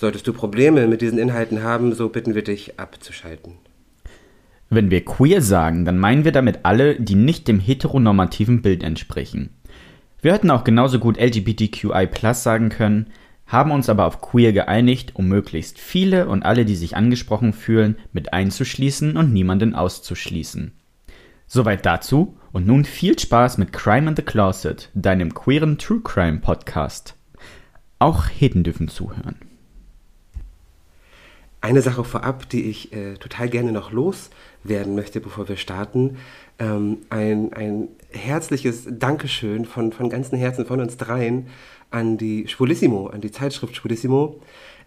Solltest du Probleme mit diesen Inhalten haben, so bitten wir dich abzuschalten. Wenn wir queer sagen, dann meinen wir damit alle, die nicht dem heteronormativen Bild entsprechen. Wir hätten auch genauso gut LGBTQI sagen können, haben uns aber auf queer geeinigt, um möglichst viele und alle, die sich angesprochen fühlen, mit einzuschließen und niemanden auszuschließen. Soweit dazu und nun viel Spaß mit Crime in the Closet, deinem queeren True Crime Podcast. Auch Heden dürfen zuhören. Eine Sache vorab, die ich äh, total gerne noch loswerden möchte, bevor wir starten. Ähm, ein, ein herzliches Dankeschön von, von ganzem Herzen von uns dreien an die Schwulissimo, an die Zeitschrift Schwulissimo.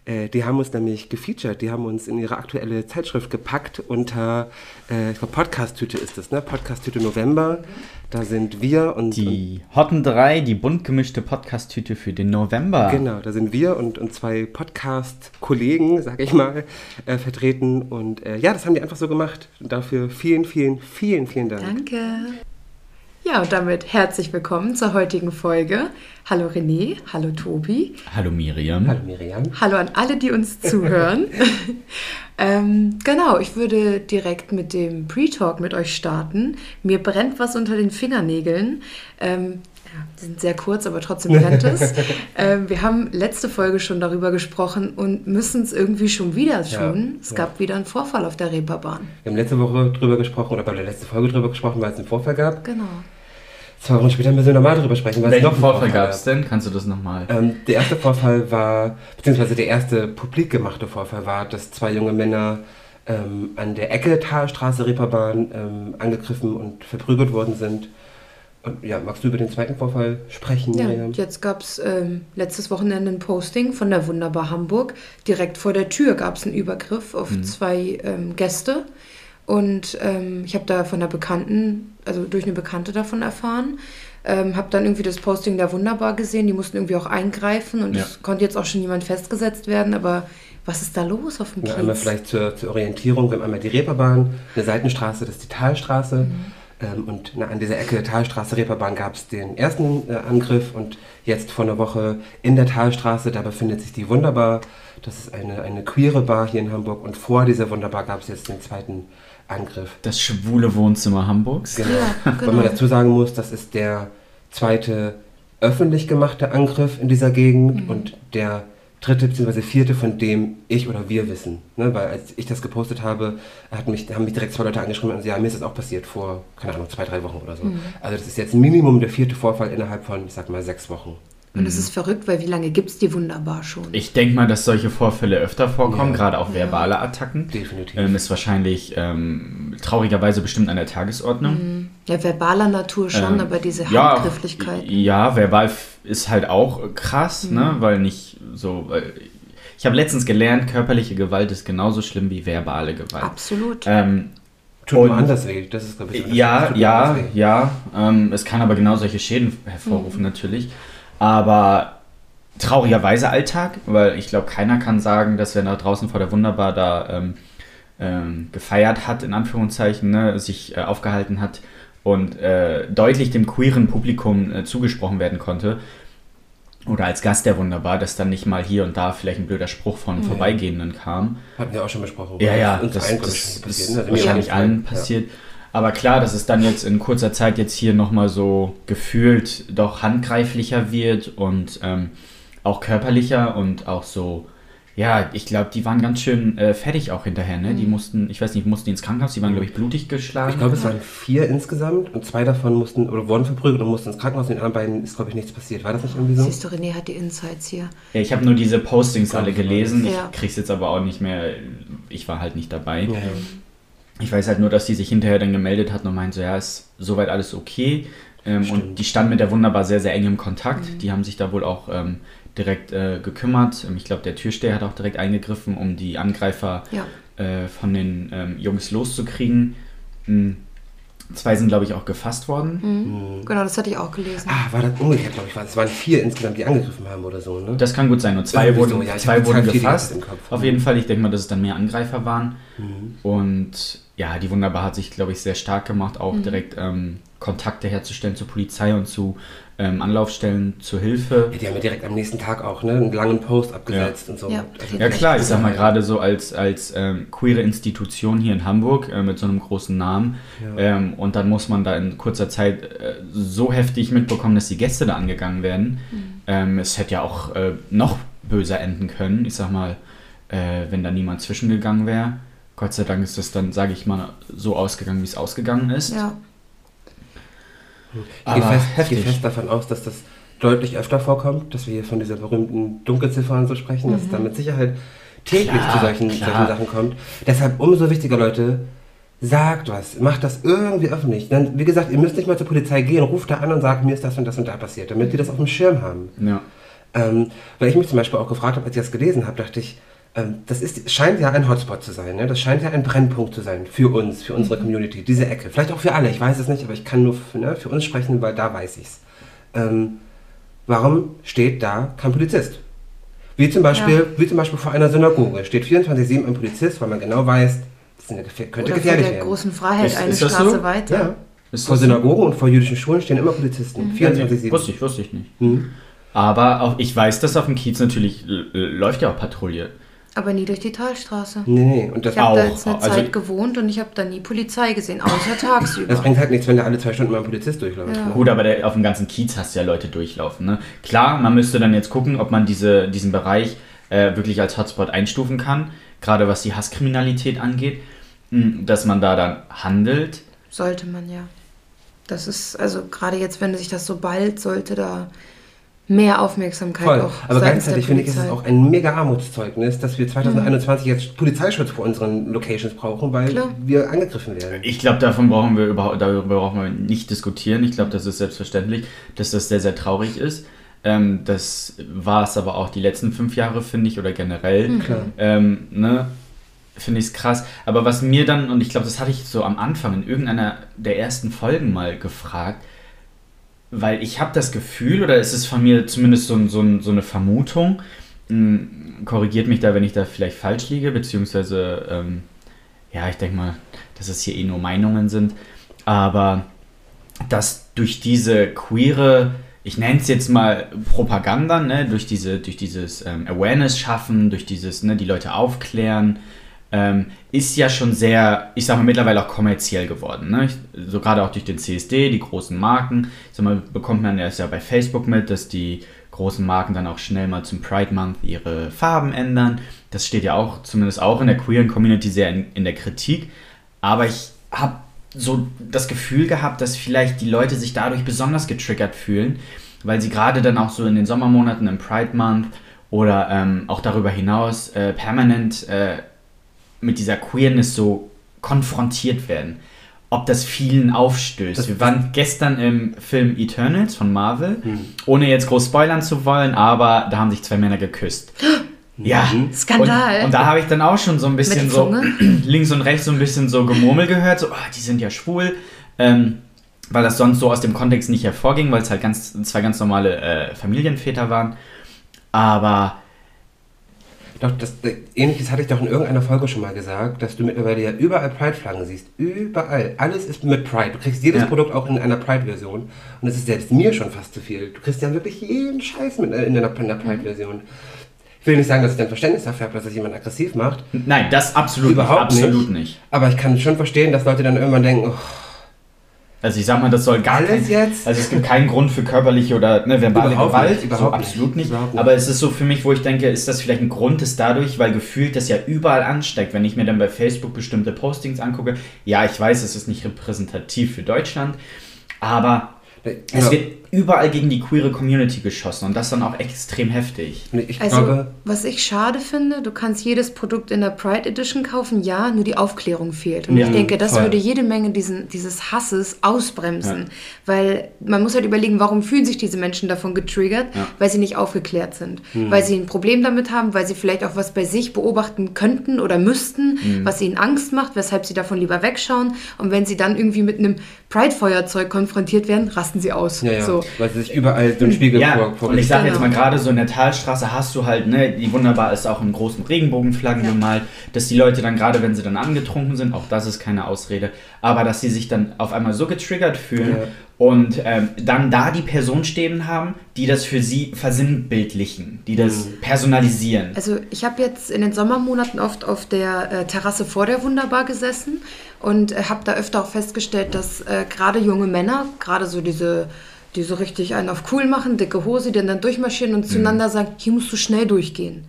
Äh, die haben uns nämlich gefeatured, die haben uns in ihre aktuelle Zeitschrift gepackt unter, äh, ich glaube, Podcast-Tüte ist es, ne? Podcast-Tüte November. Da sind wir und. Die Hotten 3, die bunt gemischte Podcast-Tüte für den November. Genau, da sind wir und, und zwei Podcast-Kollegen, sag ich mal, äh, vertreten. Und äh, ja, das haben die einfach so gemacht. Und dafür vielen, vielen, vielen, vielen Dank. Danke. Ja, und damit herzlich willkommen zur heutigen Folge. Hallo René, hallo Tobi, Hallo Miriam. Hallo Miriam. hallo an alle, die uns zuhören. ähm, genau, ich würde direkt mit dem Pre-Talk mit euch starten. Mir brennt was unter den Fingernägeln. Ähm, ja, die sind sehr kurz, aber trotzdem brennt es. ähm, wir haben letzte Folge schon darüber gesprochen und müssen es irgendwie schon wieder tun. es ja. gab wieder einen Vorfall auf der Reeperbahn. Wir haben letzte Woche drüber gesprochen, oder bei der letzten Folge drüber gesprochen, weil es einen Vorfall gab. Genau. Zwei Wochen später müssen wir nochmal drüber sprechen, Welchen noch Vorfall gab es denn? Kannst du das nochmal? Ähm, der erste Vorfall war, beziehungsweise der erste publik gemachte Vorfall war, dass zwei junge Männer ähm, an der Ecke Talstraße Reeperbahn ähm, angegriffen und verprügelt worden sind. Und ja, magst du über den zweiten Vorfall sprechen, Ja, Miriam? jetzt gab es ähm, letztes Wochenende ein Posting von der Wunderbar Hamburg. Direkt vor der Tür gab es einen Übergriff auf zwei ähm, Gäste. Und ähm, ich habe da von einer Bekannten, also durch eine Bekannte davon erfahren. Ähm, habe dann irgendwie das Posting der Wunderbar gesehen. Die mussten irgendwie auch eingreifen und Ja. es konnte jetzt auch schon jemand festgesetzt werden. Aber was ist da los auf dem Ja, Kiez? einmal vielleicht zur, zur Orientierung. Wir haben einmal die Reeperbahn, eine Seitenstraße, das ist die Talstraße. Ähm, und na, an dieser Ecke Talstraße, Reeperbahn gab es den ersten äh, Angriff und jetzt vor einer Woche in der Talstraße, da befindet sich die Wunderbar. Das ist eine, eine queere Bar hier in Hamburg und vor dieser Wunderbar gab es jetzt den zweiten Angriff. Das schwule Wohnzimmer Hamburgs. Genau. Ja, Weil man genau. dazu sagen muss, das ist der zweite öffentlich gemachte Angriff in dieser Gegend und der dritte bzw. vierte, von dem ich oder wir wissen. Ne? Weil als ich das gepostet habe, hat mich, haben mich direkt zwei Leute angeschrieben und gesagt, ja, mir ist das auch passiert vor, keine Ahnung, zwei, drei Wochen oder so. Also das ist jetzt Minimum der vierte Vorfall innerhalb von, ich sag mal, sechs Wochen. Und es ist verrückt, weil wie lange gibt es die Wunderbar schon? Ich denke mal, dass solche Vorfälle öfter vorkommen, Ja. gerade auch verbale Attacken. Definitiv. Ähm, ist wahrscheinlich ähm, traurigerweise bestimmt an der Tagesordnung. ja, verbaler Natur schon, Ähm, aber diese ja, Handgrifflichkeit. Ja, verbal ist halt auch krass, Mhm. ne? Weil nicht so. Weil ich habe letztens gelernt, körperliche Gewalt ist genauso schlimm wie verbale Gewalt. Absolut. Ähm, Tut und- nur anders weh. Das ist, glaube ich, das ja, ja, ja. Ähm, es kann aber genau solche Schäden hervorrufen natürlich. Aber traurigerweise Alltag, weil ich glaube, keiner kann sagen, dass wer da draußen vor der Wunderbar da ähm, ähm, gefeiert hat, in Anführungszeichen, ne, sich äh, aufgehalten hat und äh, deutlich dem queeren Publikum äh, zugesprochen werden konnte. Oder als Gast der Wunderbar, dass dann nicht mal hier und da vielleicht ein blöder Spruch von Vorbeigehenden kam. Hatten wir auch schon besprochen. Ja, ja, uns das, das ist passiert, ne? Auf wahrscheinlich allen Ja. Aber klar, dass es dann jetzt in kurzer Zeit jetzt hier nochmal so gefühlt doch handgreiflicher wird und ähm, auch körperlicher und auch so, ja, ich glaube, die waren ganz schön äh, fertig auch hinterher, ne? Die mussten, ich weiß nicht, mussten die ins Krankenhaus, die waren, glaube ich, blutig geschlagen. Ich glaube, es waren vier insgesamt und zwei davon mussten oder wurden verprügelt und mussten ins Krankenhaus. Den anderen beiden ist, glaube ich, nichts passiert. War das nicht irgendwie so? Siehst du, René hat die Insights hier. ja, ich habe nur diese Postings alle gelesen. Ja. Ich krieg's jetzt aber auch nicht mehr, ich war halt nicht dabei. Ja, ja. Ich weiß halt nur, dass die sich hinterher dann gemeldet hat und meinte, so, ja, ist soweit alles okay. Ähm, und die standen mit der Wunderbar sehr, sehr eng im Kontakt. Die haben sich da wohl auch ähm, direkt äh, gekümmert. Ähm, Ich glaube, der Türsteher hat auch direkt eingegriffen, um die Angreifer Ja. äh, von den ähm, Jungs loszukriegen. Mhm. Zwei sind, glaube ich, auch gefasst worden. Mhm. Genau, das hatte ich auch gelesen. Ah, war das umgekehrt, glaube ich. Es waren vier insgesamt, die angegriffen haben oder so, ne? Das kann gut sein. Nur zwei Irgendwie wurden, so, ja, zwei wurden viel gefasst. im Kopf. Auf jeden Fall. Ich denke mal, dass es dann mehr Angreifer waren. Mhm. Und ja, die Wunderbar hat sich, glaube ich, sehr stark gemacht, auch direkt ähm, Kontakte herzustellen zur Polizei und zu ähm, Anlaufstellen zur Hilfe. Ja, die haben ja direkt am nächsten Tag auch ne, einen langen Post abgesetzt und so. Ja. Also, Ja klar, ich sag mal gerade so als, als ähm, queere Institution hier in Hamburg äh, mit so einem großen Namen ähm, und dann muss man da in kurzer Zeit äh, so heftig mitbekommen, dass die Gäste da angegangen werden. Ähm, es hätte ja auch äh, noch böser enden können, ich sag mal, äh, wenn da niemand zwischengegangen wäre. Gott sei Dank ist das dann, sage ich mal, so ausgegangen, wie es ausgegangen ist. Ja. Ich gehe Aber fest, ich heftig. gehe fest davon aus, dass das deutlich öfter vorkommt, dass wir hier von dieser berühmten Dunkelziffer und so sprechen, dass es da mit Sicherheit täglich Klar, zu solchen, solchen Sachen kommt. Deshalb umso wichtiger, Leute, sagt was, macht das irgendwie öffentlich. Dann, wie gesagt, ihr müsst nicht mal zur Polizei gehen, ruft da an und sagt, mir ist das und das und da passiert, damit die das auf dem Schirm haben. Ja. Ähm, weil ich mich zum Beispiel auch gefragt habe, als ich das gelesen habe, dachte ich, das ist, scheint ja ein Hotspot zu sein. Ne? Das scheint ja ein Brennpunkt zu sein für uns, für unsere Community, diese Ecke. Vielleicht auch für alle, ich weiß es nicht, aber ich kann nur für, ne, für uns sprechen, weil da weiß ich's. Ähm, warum steht da kein Polizist? Wie zum Beispiel, Ja. wie zum Beispiel vor einer Synagoge steht 24-7 ein Polizist, weil man genau weiß, das ist eine, gefähr- könnte Oder gefährlich der werden. großen Freiheit Ist- eine ist Straße so? weiter. Ja. Ist Vor das so? Synagogen und vor jüdischen Schulen stehen immer Polizisten. 24-7. Wusste ich, wusste ich nicht. Mhm. Aber auch, ich weiß, dass auf dem Kiez natürlich äh, läuft ja auch Patrouille. Aber nie durch die Talstraße. Nee, nee. Und das, Ich habe da jetzt eine also- Zeit gewohnt und ich habe da nie Polizei gesehen, außer tagsüber. das bringt halt nichts, wenn da alle zwei Stunden mal ein Polizist durchläuft. Ja. ne? Gut, aber der, auf dem ganzen Kiez hast du ja Leute durchlaufen. Ne? Klar, man müsste dann jetzt gucken, ob man diese, diesen Bereich äh, wirklich als Hotspot einstufen kann, gerade was die Hasskriminalität angeht, mh, dass man da dann handelt. Sollte man ja. Das ist, also gerade jetzt, wenn sich das so bald, sollte da mehr Aufmerksamkeit Voll. auch Aber gleichzeitig finde ich, ist es auch ein mega Armutszeugnis, dass wir 2021 jetzt Polizeischutz vor unseren Locations brauchen, weil Klar. wir angegriffen werden. Ich glaube, davon brauchen wir überhaupt, darüber brauchen wir nicht diskutieren. Ich glaube, das ist selbstverständlich, dass das sehr, sehr traurig ist. Ähm, das war es aber auch die letzten fünf Jahre, finde ich, oder generell. Klar. Ähm, ne? Finde ich es krass. Aber was mir dann, und ich glaube, das hatte ich so am Anfang in irgendeiner der ersten Folgen mal gefragt, weil ich habe das Gefühl, oder es ist von mir zumindest so, so, so eine Vermutung, mh, korrigiert mich da, wenn ich da vielleicht falsch liege, beziehungsweise, ähm, ja, ich denke mal, dass es hier eh nur Meinungen sind, aber dass durch diese queere, ich nenne es jetzt mal Propaganda, ne, durch, diese, durch dieses ähm, Awareness schaffen, durch dieses, ne, die Leute aufklären, ähm, ist ja schon sehr, ich sag mal, mittlerweile auch kommerziell geworden. Ne? Ich, so gerade auch durch den CSD, die großen Marken. Ich sag mal, bekommt man erst ja bei Facebook mit, dass die großen Marken dann auch schnell mal zum Pride Month ihre Farben ändern. Das steht ja auch, zumindest auch in der queeren Community sehr in, in der Kritik. Aber ich habe so das Gefühl gehabt, dass vielleicht die Leute sich dadurch besonders getriggert fühlen, weil sie gerade dann auch so in den Sommermonaten im Pride Month oder ähm, auch darüber hinaus äh, permanent äh, mit dieser Queerness so konfrontiert werden. Ob das vielen aufstößt. Das- Wir waren gestern im Film Eternals von Marvel, Hm. ohne jetzt groß spoilern zu wollen, aber da haben sich zwei Männer geküsst. Ja. Skandal. Und, und da habe ich dann auch schon so ein bisschen so links und rechts so ein bisschen so Gemurmel gehört, so, ah, die sind ja schwul. Ähm, weil das sonst so aus dem Kontext nicht hervorging, weil es halt ganz, zwei ganz normale äh, Familienväter waren. Aber Doch, das, äh, ähnliches hatte ich doch in irgendeiner Folge schon mal gesagt, dass du mittlerweile ja überall Pride-Flaggen siehst. Überall. Alles ist mit Pride. Du kriegst jedes Ja. Produkt auch in einer Pride-Version. Und es ist selbst mir schon fast zu viel. Du kriegst ja wirklich jeden Scheiß mit, äh, in einer, in einer Pride-Version. Ich will nicht sagen, dass ich dann Verständnis dafür habe, dass das jemand aggressiv macht. nein, das absolut Überhaupt nicht. Absolut nicht. nicht. Aber ich kann schon verstehen, dass Leute dann irgendwann denken, oh, Also ich sag mal, das soll gar Alles kein, jetzt? Also es gibt keinen Grund für körperliche oder ne, verbale Überhaupt Gewalt. nicht, überhaupt so, nicht, absolut nicht. nicht. Aber es ist so für mich, wo ich denke, ist das vielleicht ein Grund, ist dadurch, weil gefühlt das ja überall ansteigt. Wenn ich mir dann bei Facebook bestimmte Postings angucke, ja, ich weiß, es ist nicht repräsentativ für Deutschland, aber Genau. Es wird überall gegen die queere Community geschossen und das dann auch extrem heftig. Ich Also, glaube, was ich schade finde, du kannst jedes Produkt in der Pride Edition kaufen, ja, nur die Aufklärung fehlt. Und Ja, ich denke, das voll. würde jede Menge diesen, dieses Hasses ausbremsen. Weil man muss halt überlegen, warum fühlen sich diese Menschen davon getriggert? Ja. Weil sie nicht aufgeklärt sind. Hm. Weil sie ein Problem damit haben, weil sie vielleicht auch was bei sich beobachten könnten oder müssten, Hm. was ihnen Angst macht, weshalb sie davon lieber wegschauen. Und wenn sie dann irgendwie mit einem Pride-Feuerzeug konfrontiert werden, rasten sie aus. ja, ja, So. weil sie sich überall so einen Spiegel Ja, vor, vor und ich sage jetzt Genau. mal gerade so in der Talstraße hast du halt, ne, die wunderbar ist auch in großen Regenbogenflaggen Ja. gemalt, dass die Leute dann gerade, wenn sie dann angetrunken sind, auch das ist keine Ausrede, aber dass sie sich dann auf einmal so getriggert fühlen Ja. und ähm, dann da die Person stehen haben, die das für sie versinnbildlichen, die das Mhm. personalisieren. Also ich habe jetzt in den Sommermonaten oft auf der äh, Terrasse vor der Wunderbar gesessen und äh, habe da öfter auch festgestellt, dass äh, gerade junge Männer, gerade so diese, die so richtig einen auf cool machen, dicke Hose, die dann durchmarschieren und zueinander sagen, hier musst du schnell durchgehen.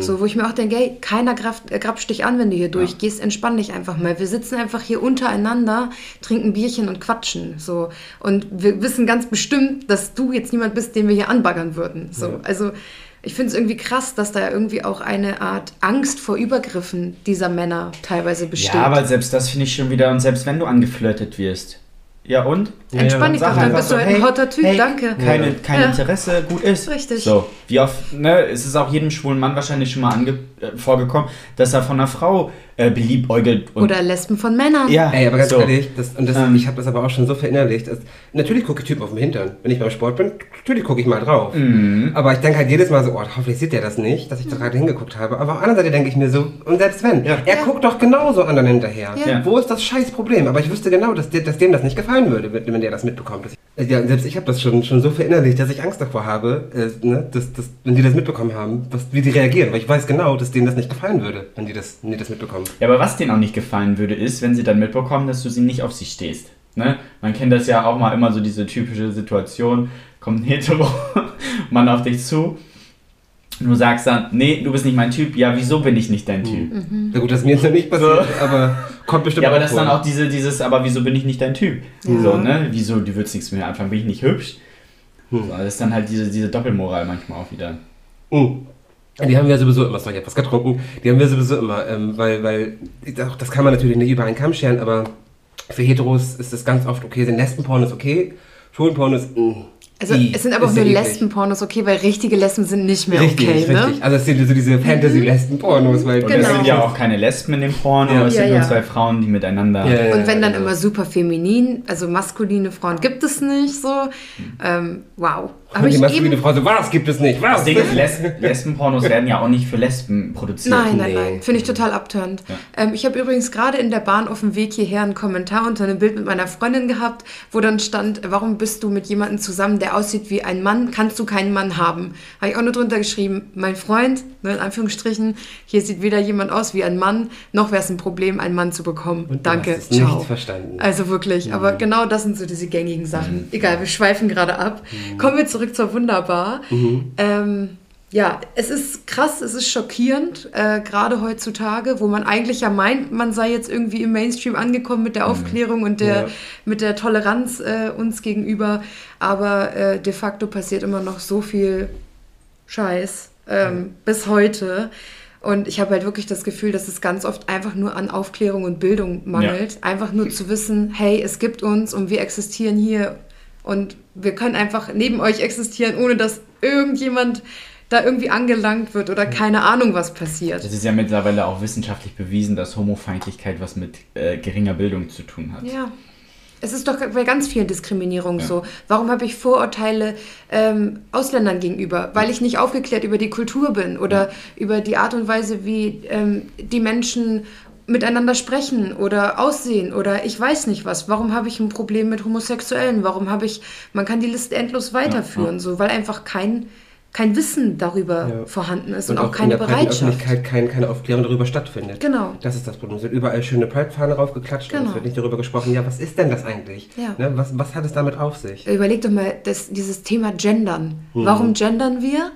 So, wo ich mir auch denke, hey, keiner grapscht, äh, grapscht dich an, wenn du hier durchgehst, entspann dich einfach mal. Wir sitzen einfach hier untereinander, trinken Bierchen und quatschen. So. Und wir wissen ganz bestimmt, dass du jetzt niemand bist, den wir hier anbaggern würden. So. Also ich finde es irgendwie krass, dass da irgendwie auch eine Art Angst vor Übergriffen dieser Männer teilweise besteht. Ja, aber selbst das finde ich schon wieder, und selbst wenn du angeflirtet wirst. Ja und? Entspann dich doch, dann bist du ein hotter Typ, hey, danke. Keine, kein Ja. Interesse, gut ist. Richtig. So, wie oft, ne, es ist auch jedem schwulen Mann wahrscheinlich schon mal ange äh, vorgekommen, dass er von einer Frau äh, beliebäugelt und. Oder Lesben von Männern. ja, Ey, aber ganz so. ehrlich, das, und das, Ähm. ich habe das aber auch schon so verinnerlicht. dass- natürlich gucke ich Typen auf dem Hintern. Wenn ich beim Sport bin, natürlich gucke ich mal drauf. Mhm. Aber ich denke halt jedes Mal so, oh, hoffentlich sieht der das nicht, dass ich da gerade hingeguckt habe. Aber auf der anderen Seite denke ich mir so, und selbst wenn, Ja. er Ja. guckt doch genauso anderen hinterher. Ja. Wo ist das scheiß Problem? Aber ich wüsste genau, dass, dass dem das nicht gefallen würde, wenn, wenn der das mitbekommt. Ja, selbst ich habe das schon, schon so verinnerlicht, dass ich Angst davor habe, äh, ne, dass, dass, wenn die das mitbekommen haben, was, wie die reagieren. Weil ich weiß genau, dass denen das nicht gefallen würde, wenn die das, wenn die das mitbekommen. Ja, aber was denen auch nicht gefallen würde, ist, wenn sie dann mitbekommen, dass du sie nicht auf sie stehst. Ne? Man kennt das ja auch mal immer so diese typische Situation, kommt ein Hetero Mann auf dich zu und du sagst dann, nee, du bist nicht mein Typ. Ja, wieso bin ich nicht dein Typ? Na gut, das ist mir jetzt noch nicht passiert, aber kommt bestimmt Ja, aber auch das ist dann auch diese, dieses, aber wieso bin ich nicht dein Typ? So, ne? Wieso, du würdest nichts mir anfangen, bin ich nicht hübsch? So, das ist dann halt diese, diese Doppelmoral manchmal auch wieder. Mm. Die haben wir sowieso immer, sorry, ich hab was getrunken, die haben wir sowieso immer, ähm, weil, weil, das kann man natürlich nicht über einen Kamm scheren, aber für Heteros ist es ganz oft okay, sind Lesbenporn ist okay, Schwulenporn ist, mm, Also i, es sind aber auch nur. Lesbenpornos okay, weil richtige Lesben sind nicht mehr Richtig, okay, richtig. ne? Also es sind so diese Fantasy-Lesben-Pornos, weil Und Genau. es sind ja auch keine Lesben in dem Porno, Ja. es sind Ja, nur ja. zwei Frauen, die miteinander. Ja, ja. Und wenn dann genau. immer super feminin, also maskuline Frauen gibt es nicht so. Ähm, wow. Aber ich maskuline eben. Frau so, was gibt es nicht, was? Das Ding ist, Lesben, Lesbenpornos werden ja auch nicht für Lesben produziert. Nein, nein, Nee. nein. Finde ich total abtörend. Ja. Ähm, ich habe übrigens gerade in der Bahn auf dem Weg hierher einen Kommentar unter einem Bild mit meiner Freundin gehabt, wo dann stand, warum bist du mit jemandem zusammen, der aussieht wie ein Mann? Kannst du keinen Mann haben? Habe ich auch nur drunter geschrieben, mein Freund, ne, in Anführungsstrichen, hier sieht weder jemand aus wie ein Mann, noch wäre es ein Problem, einen Mann zu bekommen. Und du Danke, hast es ciao. nicht verstanden. Also wirklich, aber genau das sind so diese gängigen Sachen. Egal, wir schweifen gerade ab. Kommen wir zurück zur Wunderbar. Ähm, ja, es ist krass, es ist schockierend, äh, gerade heutzutage, wo man eigentlich ja meint, man sei jetzt irgendwie im Mainstream angekommen mit der Aufklärung und der, Ja. mit der Toleranz äh, uns gegenüber. Aber äh, de facto passiert immer noch so viel Scheiß ähm, bis heute. Und ich habe halt wirklich das Gefühl, dass es ganz oft einfach nur an Aufklärung und Bildung mangelt. Einfach nur zu wissen, hey, es gibt uns und wir existieren hier und wir können einfach neben euch existieren, ohne dass irgendjemand da irgendwie angelangt wird oder keine Ahnung, was passiert. Es ist ja mittlerweile auch wissenschaftlich bewiesen, dass Homofeindlichkeit was mit äh, geringer Bildung zu tun hat. Ja. Es ist doch bei ganz vielen Diskriminierungen Ja. so. Warum habe ich Vorurteile ähm, Ausländern gegenüber? Weil ich nicht aufgeklärt über die Kultur bin oder über die Art und Weise, wie ähm, die Menschen miteinander sprechen oder aussehen oder ich weiß nicht was. Warum habe ich ein Problem mit Homosexuellen? Warum habe ich, man kann die Liste endlos weiterführen, ja. so, weil einfach kein, kein Wissen darüber Ja. vorhanden ist Und und, auch auch in keine der breiten Bereitschaft. Öffentlichkeit kein, keine Aufklärung darüber stattfindet. Genau. Das ist das Problem. Es wird überall schöne Pride-Fahne raufgeklatscht und Genau. es wird nicht darüber gesprochen, ja, was ist denn das eigentlich? Ja. Ne, was, was hat es damit auf sich? Überleg doch mal das, dieses Thema Gendern. Mhm. Warum gendern wir?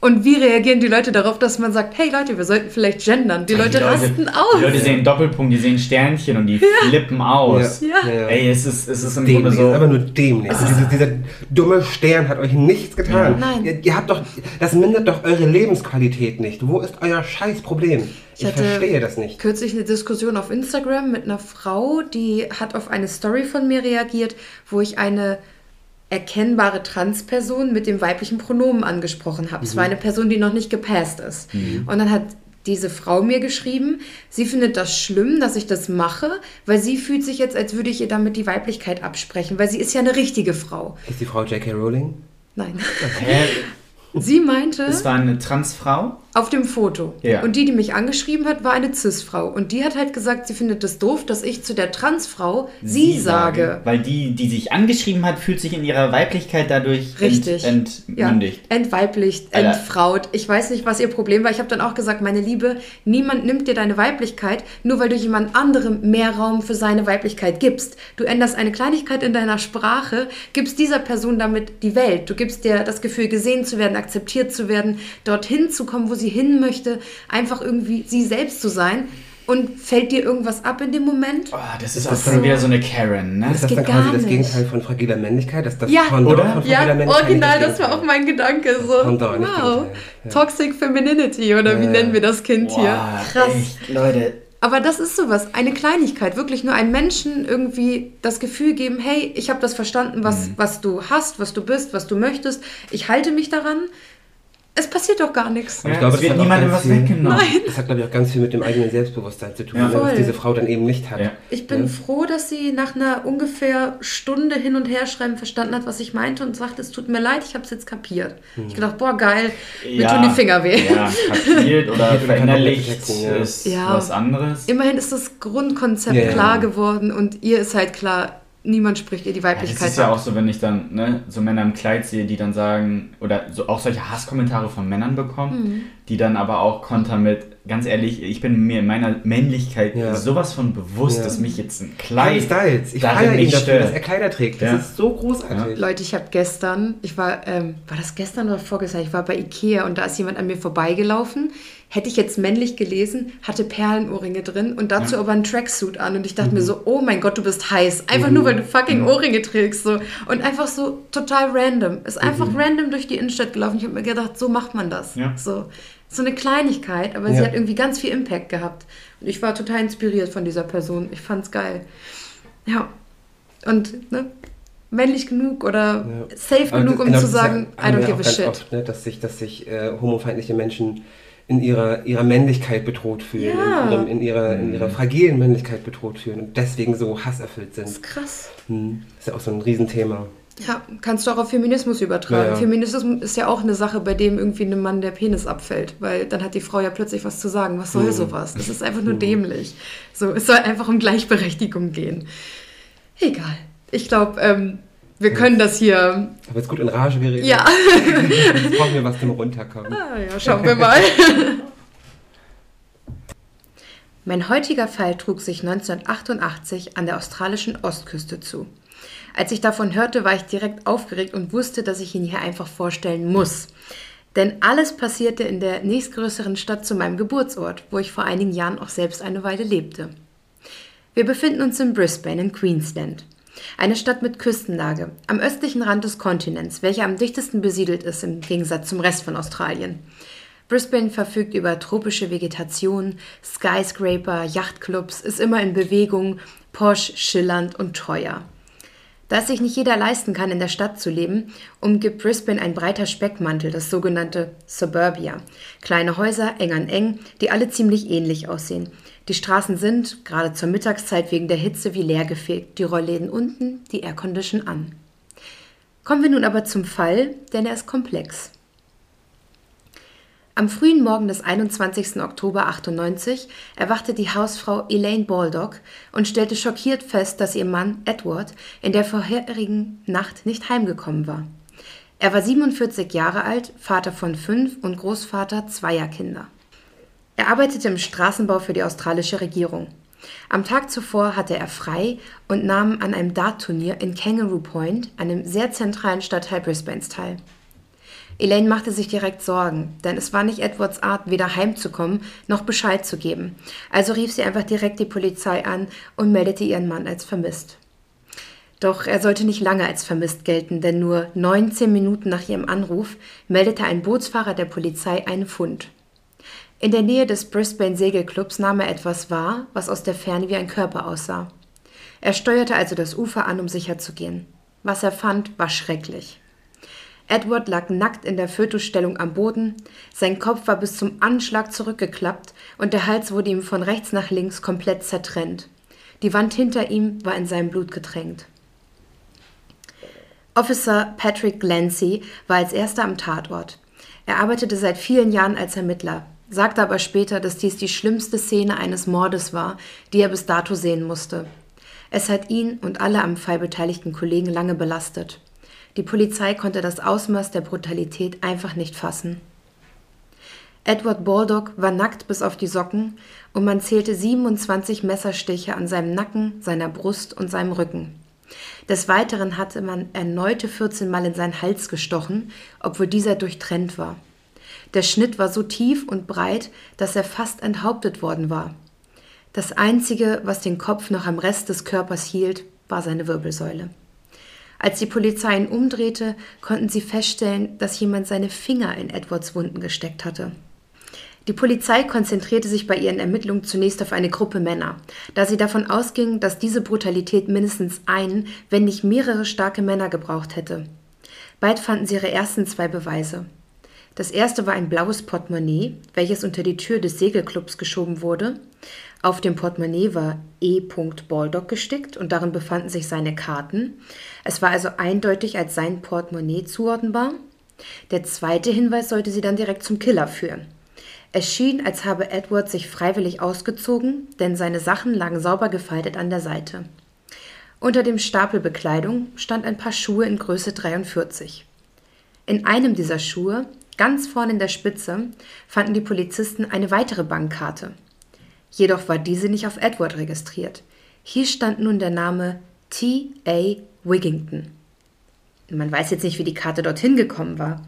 Und wie reagieren die Leute darauf, dass man sagt, hey Leute, wir sollten vielleicht gendern? Die Leute, rasten aus. Die Leute sehen Doppelpunkt, die sehen Sternchen und die flippen aus. Ja. Ey, es ist, es ist im Grunde Dämlich, so. ist einfach nur dämlich. Also dieser, dieser dumme Stern hat euch nichts getan. Ja. Nein. Ihr, ihr habt doch, das mindert doch eure Lebensqualität nicht. Wo ist euer Scheißproblem? Ich, hatte verstehe das nicht. Kürzlich eine Diskussion auf Instagram mit einer Frau, die hat auf eine Story von mir reagiert, wo ich eine erkennbare Transperson mit dem weiblichen Pronomen angesprochen habe. Es war eine Person, die noch nicht gepasst ist. Und dann hat diese Frau mir geschrieben, sie findet das schlimm, dass ich das mache, weil sie fühlt sich jetzt, als würde ich ihr damit die Weiblichkeit absprechen, weil sie ist ja eine richtige Frau. Ist die Frau J.K. Rowling? Nein. Hä? Sie meinte, Es war eine Transfrau? Auf dem Foto. Ja. Und die, die mich angeschrieben hat, war eine Cis-Frau. Und die hat halt gesagt, sie findet es doof, dass ich zu der Transfrau sie, sage. Weil die, die sich angeschrieben hat, fühlt sich in ihrer Weiblichkeit dadurch Richtig. ent, Ja, entmündigt. entweiblicht, Alter. entfraut. Ich weiß nicht, was ihr Problem war. Ich habe dann auch gesagt, meine Liebe, niemand nimmt dir deine Weiblichkeit, nur weil du jemand anderem mehr Raum für seine Weiblichkeit gibst. Du änderst eine Kleinigkeit in deiner Sprache, gibst dieser Person damit die Welt. Du gibst dir das Gefühl, gesehen zu werden, akzeptiert zu werden, dorthin zu kommen, wo sie hin möchte, einfach irgendwie sie selbst zu sein. Und fällt dir irgendwas ab in dem Moment? Oh, das ist Ist auch das schon so? wieder so eine Karen, ne? Ist das geht dann quasi das. Gegenteil von fragiler Männlichkeit? Das, das Ja, Pendant oder? von fragiler Ja, Männlichkeit? original, nicht das war auch mein Gedanke. So, Pendant, wow. Ja. Toxic Femininity oder wie Ja. nennen wir das Kind hier? Boah, Krass. Echt, Leute. Aber das ist sowas, eine Kleinigkeit, wirklich nur einem Menschen irgendwie das Gefühl geben, hey, ich habe das verstanden, was, was du hast, was du bist, was du möchtest. Ich halte mich daran. Es passiert doch gar nichts. Ja, ich glaube, es das wird niemandem was weggenommen. Das hat, glaube ich, auch ganz viel mit dem eigenen Selbstbewusstsein zu tun, Ja. ne, was Voll. diese Frau dann eben nicht hat. Ja. Ich bin Ja. froh, dass sie nach einer ungefähr Stunde hin und her schreiben verstanden hat, was ich meinte und sagte, es tut mir leid, ich habe es jetzt kapiert. Ich gedacht, boah, geil, mir tun die Finger weh. Ja, kapiert oder Kapiert oder verinnerlicht ist Ja. was anderes. Immerhin ist das Grundkonzept klar geworden und ihr ist halt klar, niemand spricht ihr die Ja, das Weiblichkeit ist ja auch so, wenn ich dann ne, so Männer im Kleid sehe, die dann sagen, oder so auch solche Hasskommentare von Männern bekommen, Mhm. Die dann aber auch kontern mit, ganz ehrlich, ich bin mir in meiner Männlichkeit Ja. sowas von bewusst, Ja. dass mich jetzt ein Harry Kleid Styles. Ich darin feiere ihn nicht dafür, stört. dass er Kleider trägt. Das Ja. ist so großartig. Leute, ich habe gestern, ich war, ähm, war das gestern oder vorgestern? Ich war bei Ikea und da ist jemand an mir vorbeigelaufen. Hätte ich jetzt männlich gelesen, hatte Perlenohrringe drin und dazu aber einen Tracksuit an. Und ich dachte mir so, oh mein Gott, du bist heiß. Einfach nur, weil du fucking Ohrringe trägst. So. Und einfach so total random. Ist einfach random durch die Innenstadt gelaufen. Ich habe mir gedacht, so macht man das. Ja. So. So eine Kleinigkeit, aber sie Ja. hat irgendwie ganz viel Impact gehabt. Und ich war total inspiriert von dieser Person. Ich fand's geil. Ja. Und ne, männlich genug oder Ja. safe Aber genug, das- um genau, zu das ist ja- sagen, I don't give auch a ganz shit. Oft, ne, dass sich, dass sich äh, homofeindliche Menschen in ihrer, ihrer Männlichkeit bedroht fühlen, Ja. in, ihrem, in, ihrer, in Mhm. ihrer fragilen Männlichkeit bedroht fühlen und deswegen so hasserfüllt Das sind. ist krass. Hm. Das ist ja auch so ein Riesenthema. Ja, kannst du auch auf Feminismus übertragen. Ja, ja. Feminismus ist ja auch eine Sache, bei dem irgendwie einem Mann der Penis abfällt, weil dann hat die Frau ja plötzlich was zu sagen. Was soll Mhm. sowas? Das ist einfach nur dämlich. So, es soll einfach um Gleichberechtigung gehen. Egal. Ich glaube, ähm, wir können das hier. Aber jetzt gut in Rage geredet. Ja. Jetzt brauchen wir was zum Runterkommen. Ah, ja, schauen wir mal. Mein heutiger Fall trug sich 1988 an der australischen Ostküste zu. Als ich davon hörte, war ich direkt aufgeregt und wusste, dass ich ihn hier einfach vorstellen muss. Denn alles passierte in der nächstgrößeren Stadt zu meinem Geburtsort, wo ich vor einigen Jahren auch selbst eine Weile lebte. Wir befinden uns in Brisbane in Queensland. Eine Stadt mit Küstenlage, am östlichen Rand des Kontinents, welcher am dichtesten besiedelt ist im Gegensatz zum Rest von Australien. Brisbane verfügt über tropische Vegetation, Skyscraper, Yachtclubs, ist immer in Bewegung, posch, schillernd und teuer. Da es sich nicht jeder leisten kann, in der Stadt zu leben, umgibt Brisbane ein breiter Speckmantel, das sogenannte Suburbia. Kleine Häuser, eng an eng, die alle ziemlich ähnlich aussehen. Die Straßen sind, gerade zur Mittagszeit wegen der Hitze, wie leergefegt, die Rollläden unten, die Aircondition an. Kommen wir nun aber zum Fall, denn er ist komplex. Am frühen Morgen des 21. Oktober 98 erwachte die Hausfrau Elaine Baldock und stellte schockiert fest, dass ihr Mann Edward in der vorherigen Nacht nicht heimgekommen war. Er war 47 Jahre alt, Vater von fünf und Großvater zweier Kinder. Er arbeitete im Straßenbau für die australische Regierung. Am Tag zuvor hatte er frei und nahm an einem Dartturnier in Kangaroo Point, einem sehr zentralen Stadtteil Brisbanes, teil. Elaine machte sich direkt Sorgen, denn es war nicht Edwards Art, weder heimzukommen noch Bescheid zu geben. Also rief sie einfach direkt die Polizei an und meldete ihren Mann als vermisst. Doch er sollte nicht lange als vermisst gelten, denn nur 19 Minuten nach ihrem Anruf meldete ein Bootsfahrer der Polizei einen Fund. In der Nähe des Brisbane Segelclubs nahm er etwas wahr, was aus der Ferne wie ein Körper aussah. Er steuerte also das Ufer an, um sicher zu gehen. Was er fand, war schrecklich. Edward lag nackt in der Fötusstellung am Boden, sein Kopf war bis zum Anschlag zurückgeklappt und der Hals wurde ihm von rechts nach links komplett zertrennt. Die Wand hinter ihm war in seinem Blut getränkt. Officer Patrick Glancy war als erster am Tatort. Er arbeitete seit vielen Jahren als Ermittler, sagte aber später, dass dies die schlimmste Szene eines Mordes war, die er bis dato sehen musste. Es hat ihn und alle am Fall beteiligten Kollegen lange belastet. Die Polizei konnte das Ausmaß der Brutalität einfach nicht fassen. Edward Baldock war nackt bis auf die Socken und man zählte 27 Messerstiche an seinem Nacken, seiner Brust und seinem Rücken. Des Weiteren hatte man erneute 14 Mal in seinen Hals gestochen, obwohl dieser durchtrennt war. Der Schnitt war so tief und breit, dass er fast enthauptet worden war. Das Einzige, was den Kopf noch am Rest des Körpers hielt, war seine Wirbelsäule. Als die Polizei ihn umdrehte, konnten sie feststellen, dass jemand seine Finger in Edwards Wunden gesteckt hatte. Die Polizei konzentrierte sich bei ihren Ermittlungen zunächst auf eine Gruppe Männer, da sie davon ausging, dass diese Brutalität mindestens einen, wenn nicht mehrere starke Männer gebraucht hätte. Bald fanden sie ihre ersten zwei Beweise. Das erste war ein blaues Portemonnaie, welches unter die Tür des Segelclubs geschoben wurde. Auf dem Portemonnaie war E. Baldock gestickt und darin befanden sich seine Karten. Es war also eindeutig als sein Portemonnaie zuordnenbar. Der zweite Hinweis sollte sie dann direkt zum Killer führen. Es schien, als habe Edward sich freiwillig ausgezogen, denn seine Sachen lagen sauber gefaltet an der Seite. Unter dem Stapel Bekleidung stand ein paar Schuhe in Größe 43. In einem dieser Schuhe, ganz vorne in der Spitze, fanden die Polizisten eine weitere Bankkarte. Jedoch war diese nicht auf Edward registriert. Hier stand nun der Name T. A. Wigington. Man weiß jetzt nicht, wie die Karte dorthin gekommen war.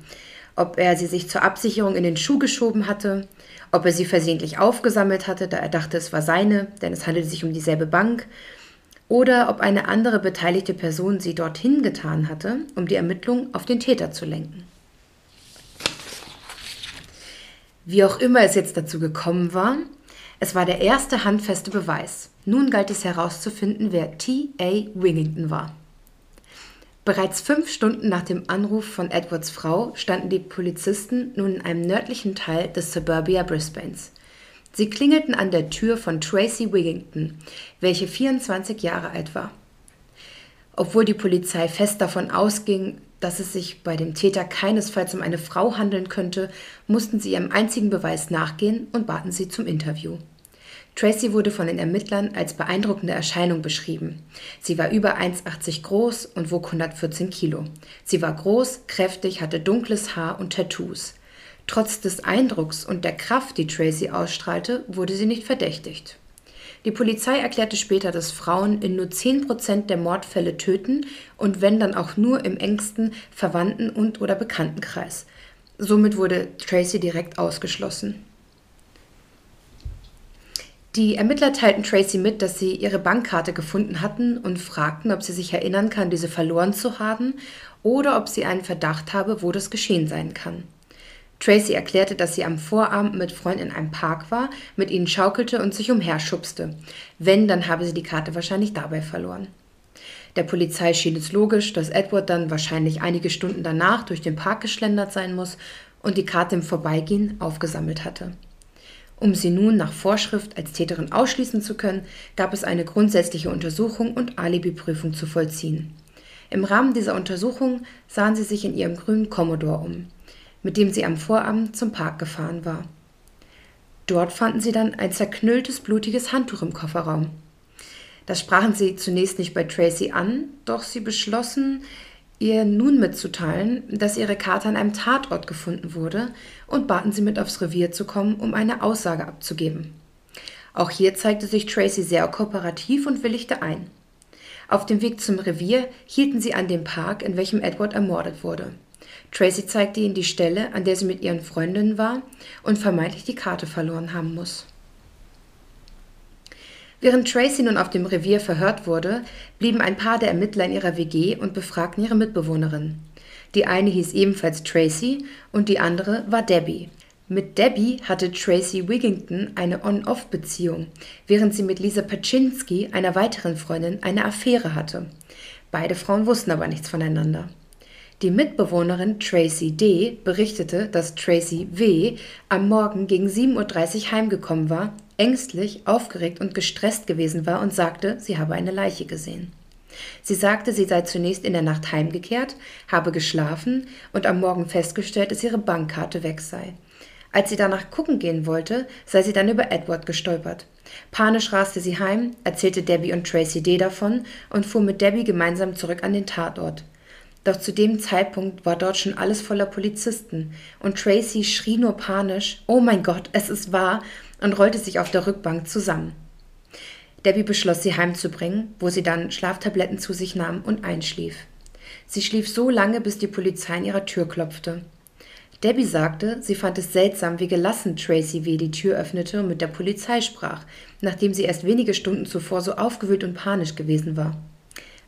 Ob er sie sich zur Absicherung in den Schuh geschoben hatte, ob er sie versehentlich aufgesammelt hatte, da er dachte, es war seine, denn es handelte sich um dieselbe Bank, oder ob eine andere beteiligte Person sie dorthin getan hatte, um die Ermittlung auf den Täter zu lenken. Wie auch immer es jetzt dazu gekommen war, es war der erste handfeste Beweis. Nun galt es herauszufinden, wer T. A. Wigington war. Bereits fünf Stunden nach dem Anruf von Edwards Frau standen die Polizisten nun in einem nördlichen Teil des Suburbia Brisbanes. Sie klingelten an der Tür von Tracy Wigington, welche 24 Jahre alt war. Obwohl die Polizei fest davon ausging, dass es sich bei dem Täter keinesfalls um eine Frau handeln könnte, mussten sie ihrem einzigen Beweis nachgehen und baten sie zum Interview. Tracy wurde von den Ermittlern als beeindruckende Erscheinung beschrieben. Sie war über 1,80 groß und wog 114 Kilo. Sie war groß, kräftig, hatte dunkles Haar und Tattoos. Trotz des Eindrucks und der Kraft, die Tracy ausstrahlte, wurde sie nicht verdächtigt. Die Polizei erklärte später, dass Frauen in nur 10% der Mordfälle töten und wenn dann auch nur im engsten Verwandten- und oder Bekanntenkreis. Somit wurde Tracy direkt ausgeschlossen. Die Ermittler teilten Tracy mit, dass sie ihre Bankkarte gefunden hatten und fragten, ob sie sich erinnern kann, diese verloren zu haben oder ob sie einen Verdacht habe, wo das geschehen sein kann. Tracy erklärte, dass sie am Vorabend mit Freunden in einem Park war, mit ihnen schaukelte und sich umherschubste. Wenn, dann habe sie die Karte wahrscheinlich dabei verloren. Der Polizei schien es logisch, dass Edward dann wahrscheinlich einige Stunden danach durch den Park geschlendert sein muss und die Karte im Vorbeigehen aufgesammelt hatte. Um sie nun nach Vorschrift als Täterin ausschließen zu können, gab es eine grundsätzliche Untersuchung und Alibi-Prüfung zu vollziehen. Im Rahmen dieser Untersuchung sahen sie sich in ihrem grünen Commodore um, mit dem sie am Vorabend zum Park gefahren war. Dort fanden sie dann ein zerknülltes, blutiges Handtuch im Kofferraum. Das sprachen sie zunächst nicht bei Tracy an, doch sie beschlossen, ihr nun mitzuteilen, dass ihre Karte an einem Tatort gefunden wurde und baten sie mit aufs Revier zu kommen, um eine Aussage abzugeben. Auch hier zeigte sich Tracy sehr kooperativ und willigte ein. Auf dem Weg zum Revier hielten sie an dem Park, in welchem Edward ermordet wurde. Tracy zeigte ihnen die Stelle, an der sie mit ihren Freundinnen war und vermeintlich die Karte verloren haben muss. Während Tracy nun auf dem Revier verhört wurde, blieben ein paar der Ermittler in ihrer WG und befragten ihre Mitbewohnerin. Die eine hieß ebenfalls Tracy und die andere war Debbie. Mit Debbie hatte Tracy Wigington eine On-Off-Beziehung, während sie mit Lisa Paczynski, einer weiteren Freundin, eine Affäre hatte. Beide Frauen wussten aber nichts voneinander. Die Mitbewohnerin Tracy D. berichtete, dass Tracy W. am Morgen gegen 7.30 Uhr heimgekommen war, ängstlich, aufgeregt und gestresst gewesen war und sagte, sie habe eine Leiche gesehen. Sie sagte, sie sei zunächst in der Nacht heimgekehrt, habe geschlafen und am Morgen festgestellt, dass ihre Bankkarte weg sei. Als sie danach gucken gehen wollte, sei sie dann über Edward gestolpert. Panisch raste sie heim, erzählte Debbie und Tracy D. davon und fuhr mit Debbie gemeinsam zurück an den Tatort. Doch zu dem Zeitpunkt war dort schon alles voller Polizisten und Tracy schrie nur panisch: Oh mein Gott, es ist wahr! Und rollte sich auf der Rückbank zusammen. Debbie beschloss, sie heimzubringen, wo sie dann Schlaftabletten zu sich nahm und einschlief. Sie schlief so lange, bis die Polizei an ihrer Tür klopfte. Debbie sagte, sie fand es seltsam, wie gelassen Tracy W. die Tür öffnete und mit der Polizei sprach, nachdem sie erst wenige Stunden zuvor so aufgewühlt und panisch gewesen war.